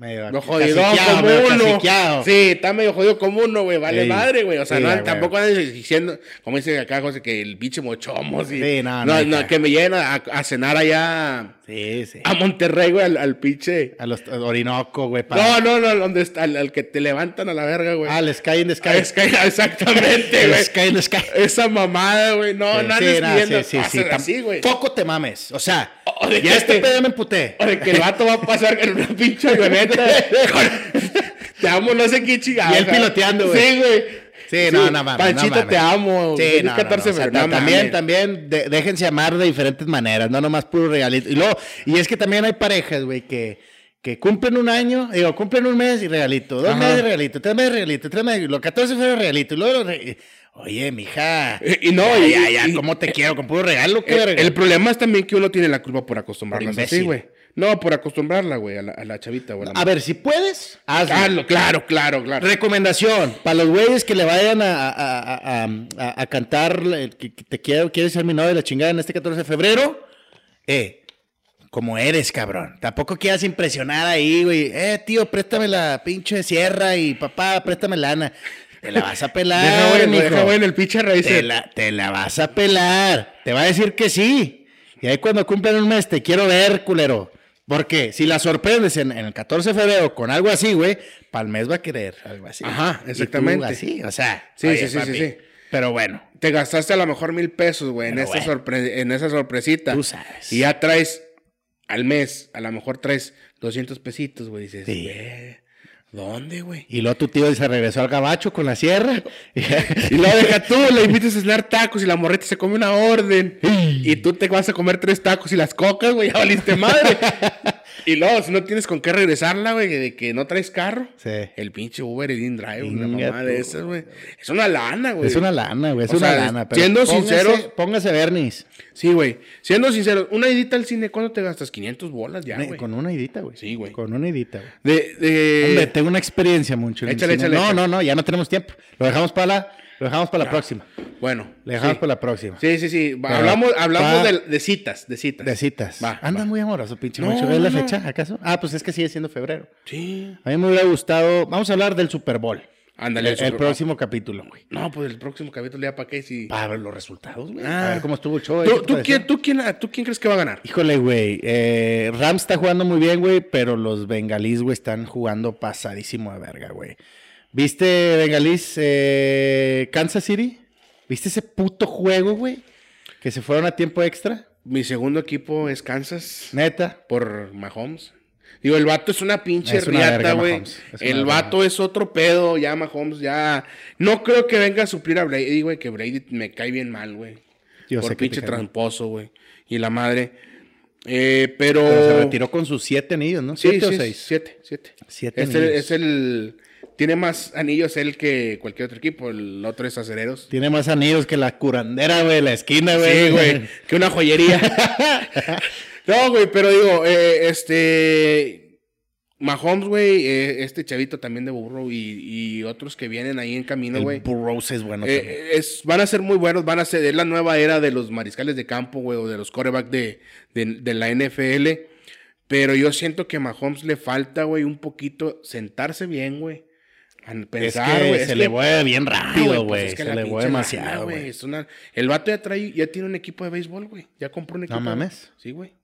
Medio medio jodido como medio uno. Sí, está medio jodido como uno, güey. Vale Sí. madre, güey. O sea, Sí, no, tampoco andes diciendo, como dice acá José, que el biche mochomos y... Sí, no, no, no, no, que me lleven a, a cenar allá Sí, sí. a Monterrey, güey, al, al pinche... A los a Orinoco, güey. para- No, no, no, donde está, al, al que te levantan a la verga, güey. Ah, el Sky in the Sky. Ah, que- *laughs* exactamente, El güey. Sky in the Sky. Esa mamada, güey. No, Sí, no sí, no, sí, sí, sí, así, güey. Poco te mames. O sea, ya este te- pedo me emputé. O de que el vato va a pasar en una pinche avioneta. *laughs* Te amo, no sé qué chingada. Y él piloteando, güey. Sí, güey. Sí, no, no mames. Panchito, no te amo. Sí, no, no, 14 no, o sea, también, también, de- déjense amar de diferentes maneras, no nomás puro regalito. Y luego, y es que también hay parejas, güey, que, que cumplen un año, digo, cumplen un mes y regalito, dos Ajá. meses regalito, tres meses regalito, tres meses, los 14 fue regalito, y luego, re- oye, mija, y no, ya, y- ya, ya, y- ¿cómo te quiero? ¿Con puro regalo? ¿Qué El, problema es también que uno tiene la culpa por acostumbrarla Por así, güey. No, por acostumbrarla, güey, a la, a la chavita, güey. A ver, si puedes, hazlo. Claro, claro, claro, claro. Recomendación para los güeyes que le vayan a, a- cantar el que, que te quiero, quieres ser mi novia de la chingada en este 14 de febrero. Eh, como eres, cabrón. Tampoco quieras impresionar ahí, güey. Eh, tío, préstame la pinche sierra y papá, préstame lana. Te la vas a pelar. Deja, mijo. en el pitcher te, racer. la, te la vas a pelar. Te va a decir que sí. Y ahí cuando cumplan un mes, te quiero ver, culero. Porque si la sorprendes en, en el 14 de febrero con algo así, güey, para el mes va a querer algo así. Ajá, Y tú exactamente. así, o sea. Sí, oye, sí, sí, papi, sí, sí. Pero bueno, Te gastaste a lo mejor mil pesos, güey, en, bueno. sorpre- en esa sorpresita. Tú sabes. Y ya traes al mes, a lo mejor traes 200 pesitos, güey. Dices, Sí. "Ve, ¿dónde, güey? Y luego tu tío se regresó al gabacho con la sierra. *laughs* Y luego deja tú, le invitas a cenar tacos y la morrita se come una orden. Y tú te vas a comer tres tacos y las cocas, güey, ya valiste madre. *laughs* y luego, si no tienes con qué regresarla, güey, de que no traes carro. Sí. El pinche Uber y Drive, una mamá de esas, güey. Es una lana, güey. Es una lana, güey. Es O una sea, lana. Pero siendo sinceros- Póngase Bernis. Sí, güey. Siendo sincero, una idita al cine, ¿cuándo te gastas? 500 bolas ya, güey. Con una idita, güey. Sí, güey. Con una idita, güey. De, de... Hombre, tengo una experiencia mucho. Échale, échale, no, échale. no, no, ya no tenemos tiempo. Lo dejamos para la, lo dejamos para la próxima. Bueno. Le dejamos sí. para la próxima. Sí, sí, sí. Pero hablamos hablamos de, de citas, de citas. De citas. Va, Andas va. muy amoroso, pinche No, macho. ¿Es la no. fecha, acaso? Ah, pues es que sigue siendo febrero. Sí. A mí me hubiera gustado. Vamos a hablar del Super Bowl. Ándale. el, el próximo capítulo, güey. No, pues el próximo capítulo ya para qué si... Para ver los resultados, güey. Ah. A ver cómo estuvo el show. ¿Tú, ¿Qué te tú, quién, tú, quién, ¿Tú quién crees que va a ganar? Híjole, güey. Eh, Rams está jugando muy bien, güey, pero los bengalís, güey, están jugando pasadísimo de verga, güey. ¿Viste bengalís eh, Kansas City? ¿Viste ese puto juego, güey? Que se fueron a tiempo extra. Mi segundo equipo es Kansas Neta. por Mahomes. Digo, el vato es una pinche Es una riata, güey. Es El verga. vato es otro pedo, ya Mahomes, ya... No creo que venga a suplir a Brady, güey, que Brady me cae bien mal, güey. Por pinche tramposo, güey. Y la madre. Eh, pero... Pero se retiró con sus siete anillos, ¿no? ¿Siete sí, o seis? Siete, siete. Siete anillos. es el... Tiene más anillos él que cualquier otro equipo. El otro es acereros. Tiene más anillos que la curandera, güey, la esquina, güey. Sí, güey. Que una joyería. *laughs* no, güey, pero digo, eh, este. Mahomes, güey, eh, este chavito también de Burrow y, y otros que vienen ahí en camino, güey. Burroughs es bueno Eh, también. es, van a ser muy buenos, van a ser, es la nueva era de los mariscales de campo, güey, o de los corebacks de, de, de la NFL. Pero yo siento que a Mahomes le falta, güey, un poquito sentarse bien, güey. A Es pensar, que güey. se es le que- mueve bien rápido, pues güey. es que se le mueve demasiado, güey. es una- El vato ya trae, ya tiene un equipo de béisbol, güey. Ya compró un equipo. No mames. Sí, güey.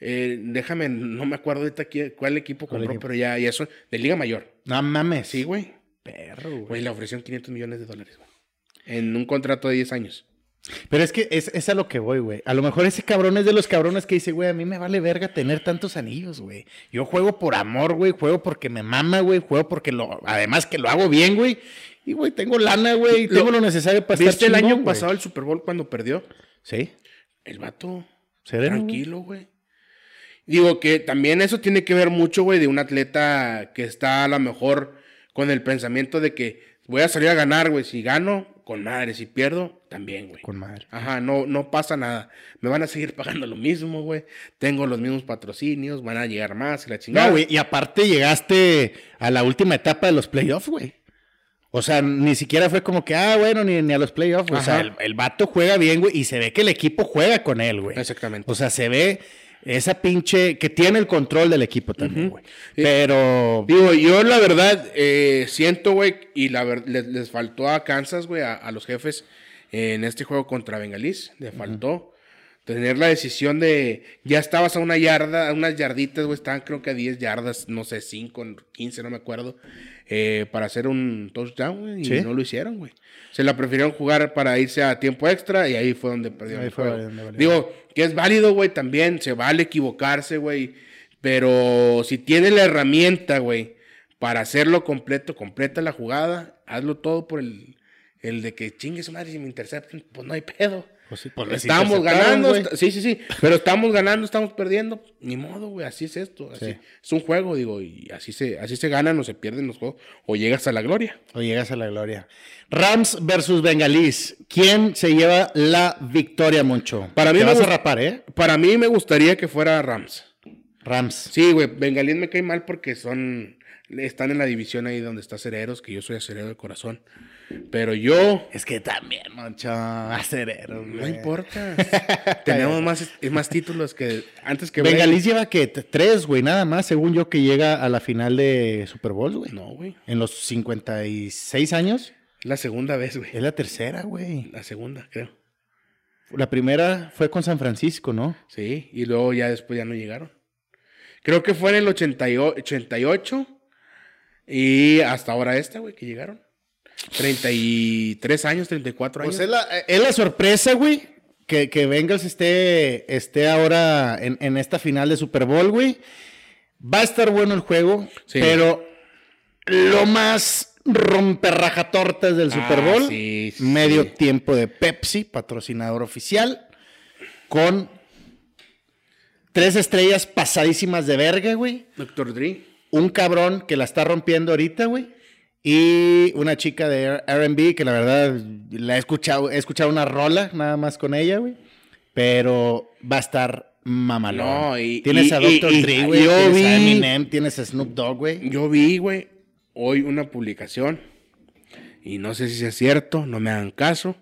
Eh, déjame, no me acuerdo ahorita cuál equipo ¿Cuál compró, equipo? pero ya, ya son de Liga Mayor. No mames. Sí, güey. Perro, güey. Güey, le ofrecieron 500 millones de dólares, güey. En un contrato de 10 años. Pero es que es, es a lo que voy, güey. A lo mejor ese cabrón es de los cabrones que dice, güey, a mí me vale verga tener tantos anillos, güey. Yo juego por amor, güey. Juego porque me mama, güey. Juego porque lo... Además que lo hago bien, güey. Y, güey, tengo lana, güey. Tengo lo necesario para estar ¿Viste el chingón, año güey. pasado el Super Bowl cuando perdió? Sí. El vato. Sereno. Tranquilo, güey. Digo que también eso tiene que ver mucho, güey, de un atleta que está a lo mejor con el pensamiento de que voy a salir a ganar, güey. Si gano, con madre. Si pierdo, también, güey. Con madre. Ajá, no, no pasa nada. Me van a seguir *laughs* pagando lo mismo, güey. Tengo los mismos patrocinios, van a llegar más y la chingada. No, güey. Y aparte llegaste a la última etapa de los playoffs, güey. O sea, ni siquiera fue como que, ah, bueno, ni, ni a los playoffs. O sea, el, el vato juega bien, güey. Y se ve que el equipo juega con él, güey. Exactamente. O sea, se ve esa pinche que tiene el control del equipo también, güey. Pero Digo, yo la verdad eh, siento, güey, y la ver- les, les faltó a Kansas, güey, a, a los jefes en este juego contra Bengalís. Le faltó tener la decisión de. Ya estabas a una yarda, a unas yarditas, güey, estaban creo que a 10 yardas, no sé, 5, 15, no me acuerdo, eh, para hacer un touchdown, güey, y Sí. no lo hicieron, güey. Se la prefirieron jugar para irse a tiempo extra y ahí fue donde perdieron Ahí el fue juego. donde valió. Digo, que es válido, güey, también. Se vale equivocarse, güey. Pero si tienes la herramienta, güey, para hacerlo completo, completa la jugada, hazlo todo por el, el de que chingue su madre si me interceptan, pues no hay pedo. Pues sí, pues estamos ganando, sí, sí, sí, pero estamos ganando, estamos perdiendo, ni modo, güey, así es esto, así, Sí. es un juego, digo, y así se, así se ganan o se pierden los juegos, o llegas a la gloria. o llegas a la gloria. Rams versus Bengalís. ¿Quién se lleva la victoria, Moncho? Para mí Te me vas a rapar, ¿eh? Para mí me gustaría que fuera Rams. Rams. Sí, güey, Bengalíes me cae mal porque son, están en la división ahí donde está Cereros, que yo soy acerero de corazón. Pero yo. Es que también, Moncho, acereros, No importa. *laughs* Tenemos más, más títulos que antes que Bengalis lleva que tres, güey, nada más, según yo, que llega a la final de Super Bowl, güey. No, güey. En los 56 años. La segunda vez, güey. Es la tercera, güey. La segunda, creo. La primera fue con San Francisco, ¿no? Sí, y luego ya después ya no llegaron. Creo que fue en el 88, 88 y hasta ahora esta, güey, que llegaron. 33 años, 34 años. Pues es la, es la sorpresa, güey, que, que Bengals esté, esté ahora en, en esta final de Super Bowl, güey. Va a estar bueno el juego, Sí. pero lo más romperrajatortas del Ah, Super Bowl, sí, sí. medio tiempo de Pepsi, patrocinador oficial, con tres estrellas pasadísimas de verga, güey. Doctor Dre. Un cabrón que la está rompiendo ahorita, güey. Y una chica de RB que la verdad la he escuchado, he escuchado una rola nada más con ella, güey. Pero va a estar mamalón. No, y- tienes y- a y- Dre, güey. Tienes a Eminem, tienes a Snoop Dogg, güey. Yo vi, güey, hoy una publicación y no sé si sea cierto, no me hagan caso,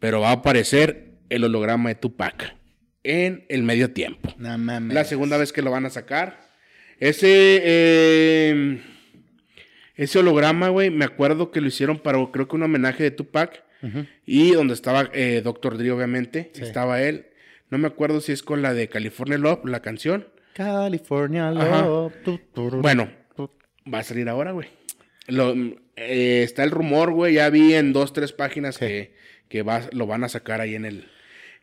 pero va a aparecer el holograma de Tupac en el medio tiempo. No mames. La segunda vez que lo van a sacar. Ese, eh, ese holograma, güey, me acuerdo que lo hicieron para, creo que un homenaje de Tupac. Y donde estaba eh, Dr. Dre, obviamente, Sí. estaba él. No me acuerdo si es con la de California Love, la canción. California. Love. tu, tu, ru, Bueno, tu. va a salir ahora, güey. Eh, está el rumor, güey. Ya vi en dos, tres páginas Sí. que, que va- lo van a sacar ahí en el,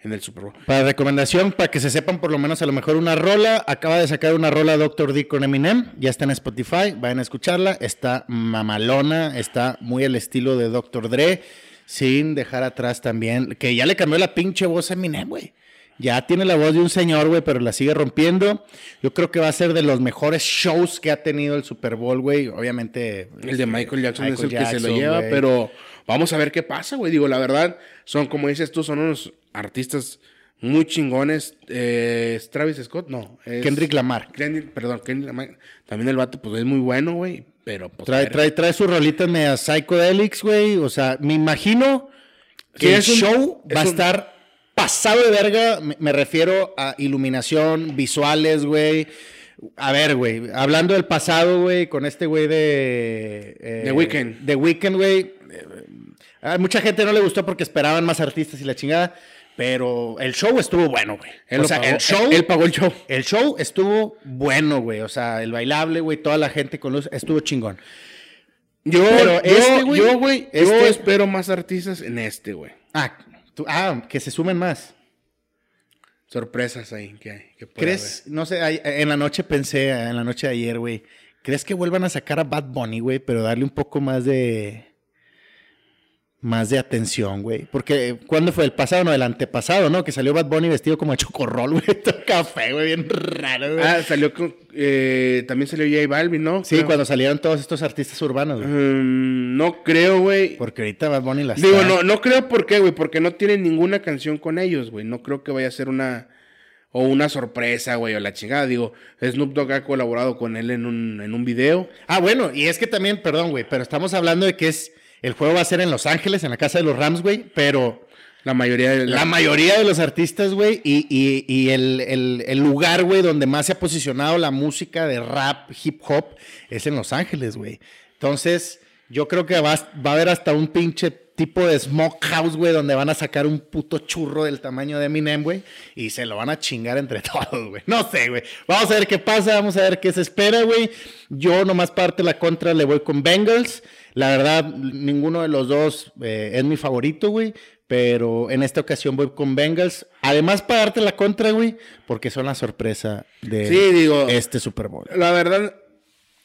en el Super Bowl. Para recomendación, para que se sepan por lo menos a lo mejor una rola, acaba de sacar una rola Dr. D con Eminem, ya está en Spotify, vayan a escucharla, está mamalona, está muy al estilo de Dr. Dre, sin dejar atrás también, que ya le cambió la pinche voz a Eminem, güey. Ya tiene la voz de un señor, güey, pero la sigue rompiendo. Yo creo que va a ser de los mejores shows que ha tenido el Super Bowl, güey. Obviamente. El de Michael Jackson es el que se lo lleva, pero vamos a ver qué pasa, güey. Digo, la verdad, son, como dices tú, son unos artistas muy chingones. Eh, ¿es Travis Scott, no. es- Kendrick Lamar. Kendrick, perdón, Kendrick Lamar. También el vato, pues es muy bueno, güey. Pero, pues. Trae, trae, trae sus rolitas media psychedelics, güey. O sea, me imagino que Sí, el un- show va a estar pasado de verga. Me, me refiero a iluminación, visuales, güey. A ver, güey, hablando del pasado, güey, con este güey de... eh, The Weeknd. The Weeknd, güey. eh, mucha gente no le gustó porque esperaban más artistas y la chingada. Pero el show estuvo bueno, güey. Él o sea, pagó, el show... él- él pagó el show. El show estuvo bueno, güey. O sea, el bailable, güey, toda la gente con luz, estuvo chingón. Yo, Pero yo, este, güey, yo, güey, yo este- espero más artistas en este, güey. Ah, tú- ah, que se sumen más. Sorpresas ahí que hay. Que puede ¿Crees? No sé, en la noche pensé, en la noche de ayer, güey. ¿Crees que vuelvan a sacar a Bad Bunny, güey? Pero darle un poco más de. Más de atención, güey. Porque, ¿cuándo fue? El pasado, no, el antepasado, ¿no? Que salió Bad Bunny vestido como de chocorrol, *laughs* güey. Todo café, güey, bien raro, güey. Ah, salió con, eh, también salió J Balvin, ¿no? sí, Creo. cuando salieron todos estos artistas urbanos, güey. Mm, no creo, güey. Porque ahorita Bad Bunny las Digo, no, no creo por qué, güey, porque no tienen ninguna canción con ellos, güey. No creo que vaya a ser una o una sorpresa, güey, o la chingada. Digo, Snoop Dogg ha colaborado con él en un, en un video. Ah, bueno, y es que también, perdón, güey, pero estamos hablando de que es. El juego va a ser en Los Ángeles, en la casa de los Rams, güey, pero. La mayoría de La mayoría de los artistas, güey, y, y- y el, el- el lugar, güey, donde más se ha posicionado la música de rap, hip hop, es en Los Ángeles, güey. Entonces, yo creo que va, a- va a haber hasta un pinche tipo de smokehouse, güey, donde van a sacar un puto churro del tamaño de Eminem, güey, y se lo van a chingar entre *laughs* todos, güey. No sé, güey. Vamos a ver qué pasa, vamos a ver qué se espera, güey. Yo nomás parte la contra le voy con Bengals. La verdad, ninguno de los dos eh, es mi favorito, güey. Pero en esta ocasión voy con Bengals. Además, para darte la contra, güey, porque son la sorpresa de Sí, digo- este Super Bowl. La verdad,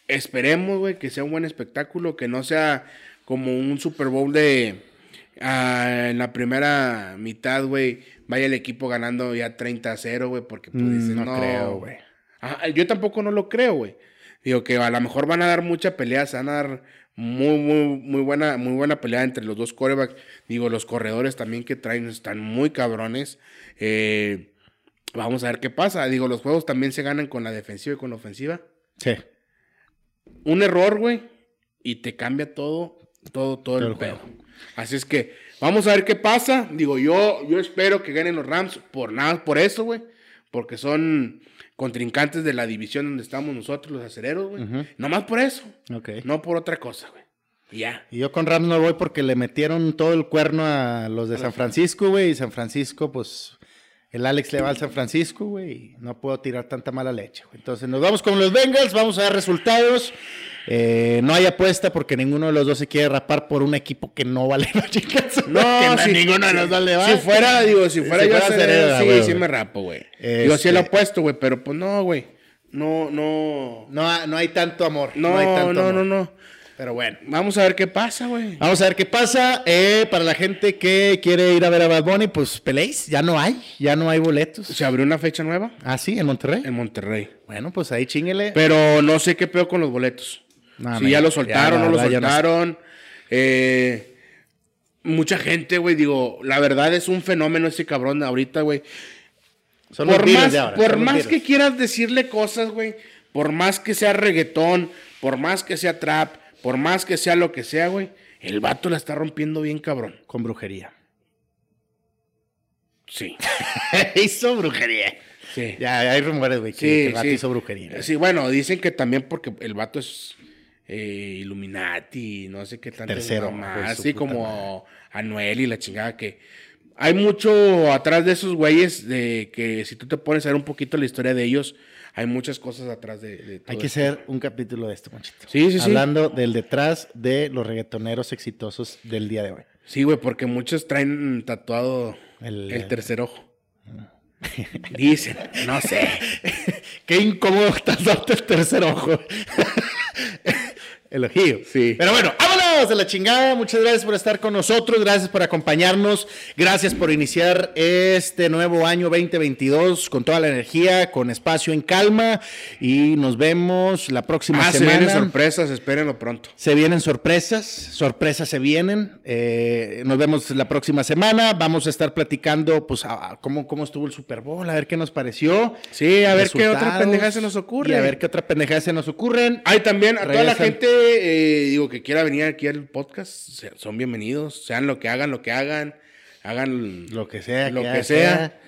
esperemos, güey, que sea un buen espectáculo, que no sea como un Super Bowl de ah, en la primera mitad, güey, vaya el equipo ganando ya 30 a 0, güey, porque pues, Mm, dices, no no, creo, güey. Ajá, yo tampoco no lo creo, güey. Digo que a lo mejor van a dar mucha pelea, se van a dar muy, muy, muy buena, muy buena pelea entre los dos corebacks. Digo, los corredores también que traen están muy cabrones. Eh, vamos a ver qué pasa. Digo, los juegos también se ganan con la defensiva y con la ofensiva Sí. un error, güey, y te cambia todo todo, todo, el, el pedo. juego. Así es que vamos a ver qué pasa. Digo, yo, yo espero que ganen los Rams por nada, por eso, güey. Porque son contrincantes de la división donde estamos nosotros, los acereros, güey. Nomás por eso. Ok. No por otra cosa, güey. Y Ya. Y yo con Rams no voy porque le metieron todo el cuerno a los de San Francisco, güey. Y San Francisco, pues, el Alex le va al San Francisco, güey. No puedo tirar tanta mala leche, güey. Entonces nos vamos con los Bengals, vamos a dar resultados. Eh, no hay apuesta porque ninguno de los dos se quiere rapar por un equipo que no vale *laughs* la chicas. No, que si, ninguno de los dos le va. Si fuera, digo, si fuera Si yo fuera sí, güey, sí me rapo, güey. Digo, sí Este- lo apuesto, güey, pero pues no, güey. No, no. No, no hay tanto amor. No, hay no, tanto no, amor. no, Pero bueno. Vamos a ver qué pasa, güey. Vamos a ver qué pasa. Eh, para la gente que quiere ir a ver a Bad Bunny, pues peleéis. Ya no hay. Ya no hay boletos. Se abrió una fecha nueva Ah, sí, en Monterrey. en Monterrey. Bueno, pues ahí chinguele. Pero no sé qué peor con los boletos. No, si ya lo soltaron, ya, no lo no sé. soltaron. Eh, mucha gente, güey, digo, la verdad es un fenómeno ese cabrón ahorita, güey. Son los Por más, ahora, por son más que quieras decirle cosas, güey, por más que sea reggaetón, por más que sea trap, por más que sea lo que sea, güey, el vato la está rompiendo bien cabrón. Con brujería. Sí. *laughs* hizo brujería. Sí. Ya, ya hay rumores, güey, que, el vato hizo brujería. Sí, bueno, dicen que también porque el vato es eh, Illuminati, no sé qué tanto. Tercero, su así como Anuel y la chingada que hay mucho atrás de esos güeyes de que si tú te pones a ver un poquito la historia de ellos, hay muchas cosas atrás de, de todo Hay que esto. hacer un capítulo de esto, Monchito. Sí, sí, sí. Hablando del detrás de los reggaetoneros exitosos del día de hoy. Sí, güey, porque muchos traen tatuado El- el, tercer ojo. *laughs* Dicen, no sé. Qué incómodo dando el tercer ojo. *laughs* El ojillo. Sí. Pero bueno, vámonos de la chingada. Muchas gracias por estar con nosotros. Gracias por acompañarnos. Gracias por iniciar este nuevo año 2022 con toda la energía, con espacio en calma. Y nos vemos la próxima Ah, se semana. vienen sorpresas, espérenlo pronto. Se vienen sorpresas, sorpresas se vienen. Eh, nos vemos la próxima semana. Vamos a estar platicando, pues, a- a cómo, cómo estuvo el Super Bowl, a ver qué nos pareció. Sí, a ver qué otra pendejada se nos ocurre. Y a ver qué otra pendejada se nos ocurren. Hay también a toda la gente, eh, digo, que quiera venir aquí al podcast, son bienvenidos. Sean lo que hagan, lo que hagan. Hagan Lo que sea. Lo que sea.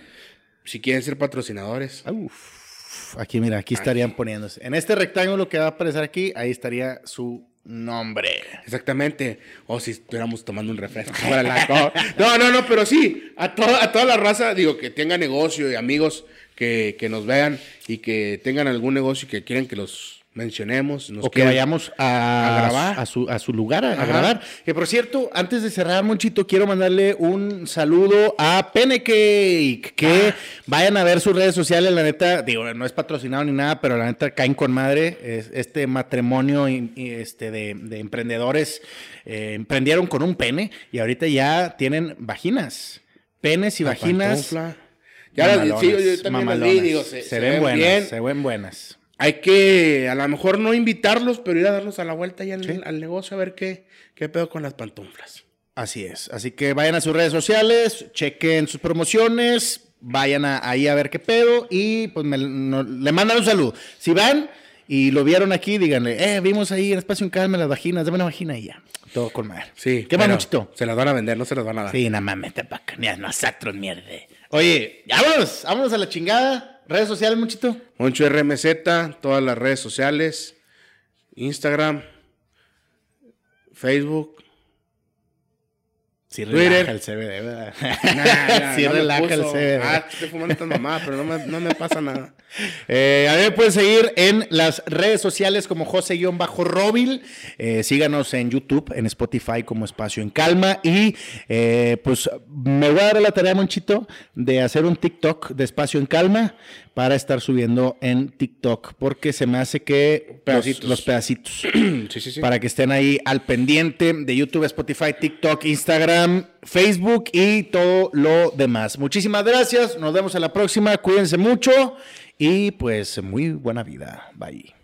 Si quieren ser patrocinadores. Uf, aquí, mira, aquí estarían poniéndose. En este rectángulo que va a aparecer aquí, ahí estaría su nombre. Exactamente. O si estuviéramos tomando un refresco. *laughs* no, no, no, pero sí. A, to- a toda la raza, digo, que tenga negocio y amigos que, que nos vean y que tengan algún negocio y que quieran que los mencionemos. nos o que vayamos a, a grabar. a su, a su lugar a, grabar. Que por cierto, antes de cerrar, Monchito, quiero mandarle un saludo a Penecake. Que Ah. vayan a ver sus redes sociales. La neta, digo, no es patrocinado ni nada, pero la neta caen con madre. Es- este matrimonio este de, de emprendedores eh, emprendieron con un pene y ahorita ya tienen vaginas. Penes y La vaginas. pantufla. Ya las- sí, yo, también las vi, digo, se, se, se ven, ven buenas, bien. se ven buenas. Hay que, a lo mejor no invitarlos, pero ir a darnos a la vuelta ya al, Sí. al negocio a ver qué, qué pedo con las pantuflas. Así es. Así que vayan a sus redes sociales, chequen sus promociones, vayan a- ahí a ver qué pedo y pues me- no- le mandan un saludo. Si van y lo vieron aquí, díganle, eh, vimos ahí en Espacio en Calma las vaginas, dame una vagina y ya. Todo con madre. Sí. ¿Qué más? Se las van a vender, no se las van a dar. Sí, nada mames, te pacaneas nosotros, mierda. Oye, vámonos, vámonos a la chingada. Redes sociales, Monchito. Moncho RMZ, todas las redes sociales, Instagram, Facebook. Sí, Twitter. *laughs* *laughs* relaja el CBD, ¿verdad? Nah, nah, sí, no relaja el. CBD. Ah, estoy fumando esta mamá, pero no me, no me pasa nada. *laughs* Eh, a mí me pueden seguir en las redes sociales como José-Robil. Eh, síganos en YouTube, en Spotify como Espacio en Calma. Y eh, pues me voy a dar la tarea, Monchito, de hacer un TikTok de Espacio en Calma para estar subiendo en TikTok, porque se me hace que los- Pedacitos. los pedacitos. *clears throat* Sí, sí, sí. Para que estén ahí al pendiente de YouTube, Spotify, TikTok, Facebook y todo lo demás. Muchísimas gracias. Nos vemos a la próxima. Cuídense mucho y pues muy buena vida. Bye.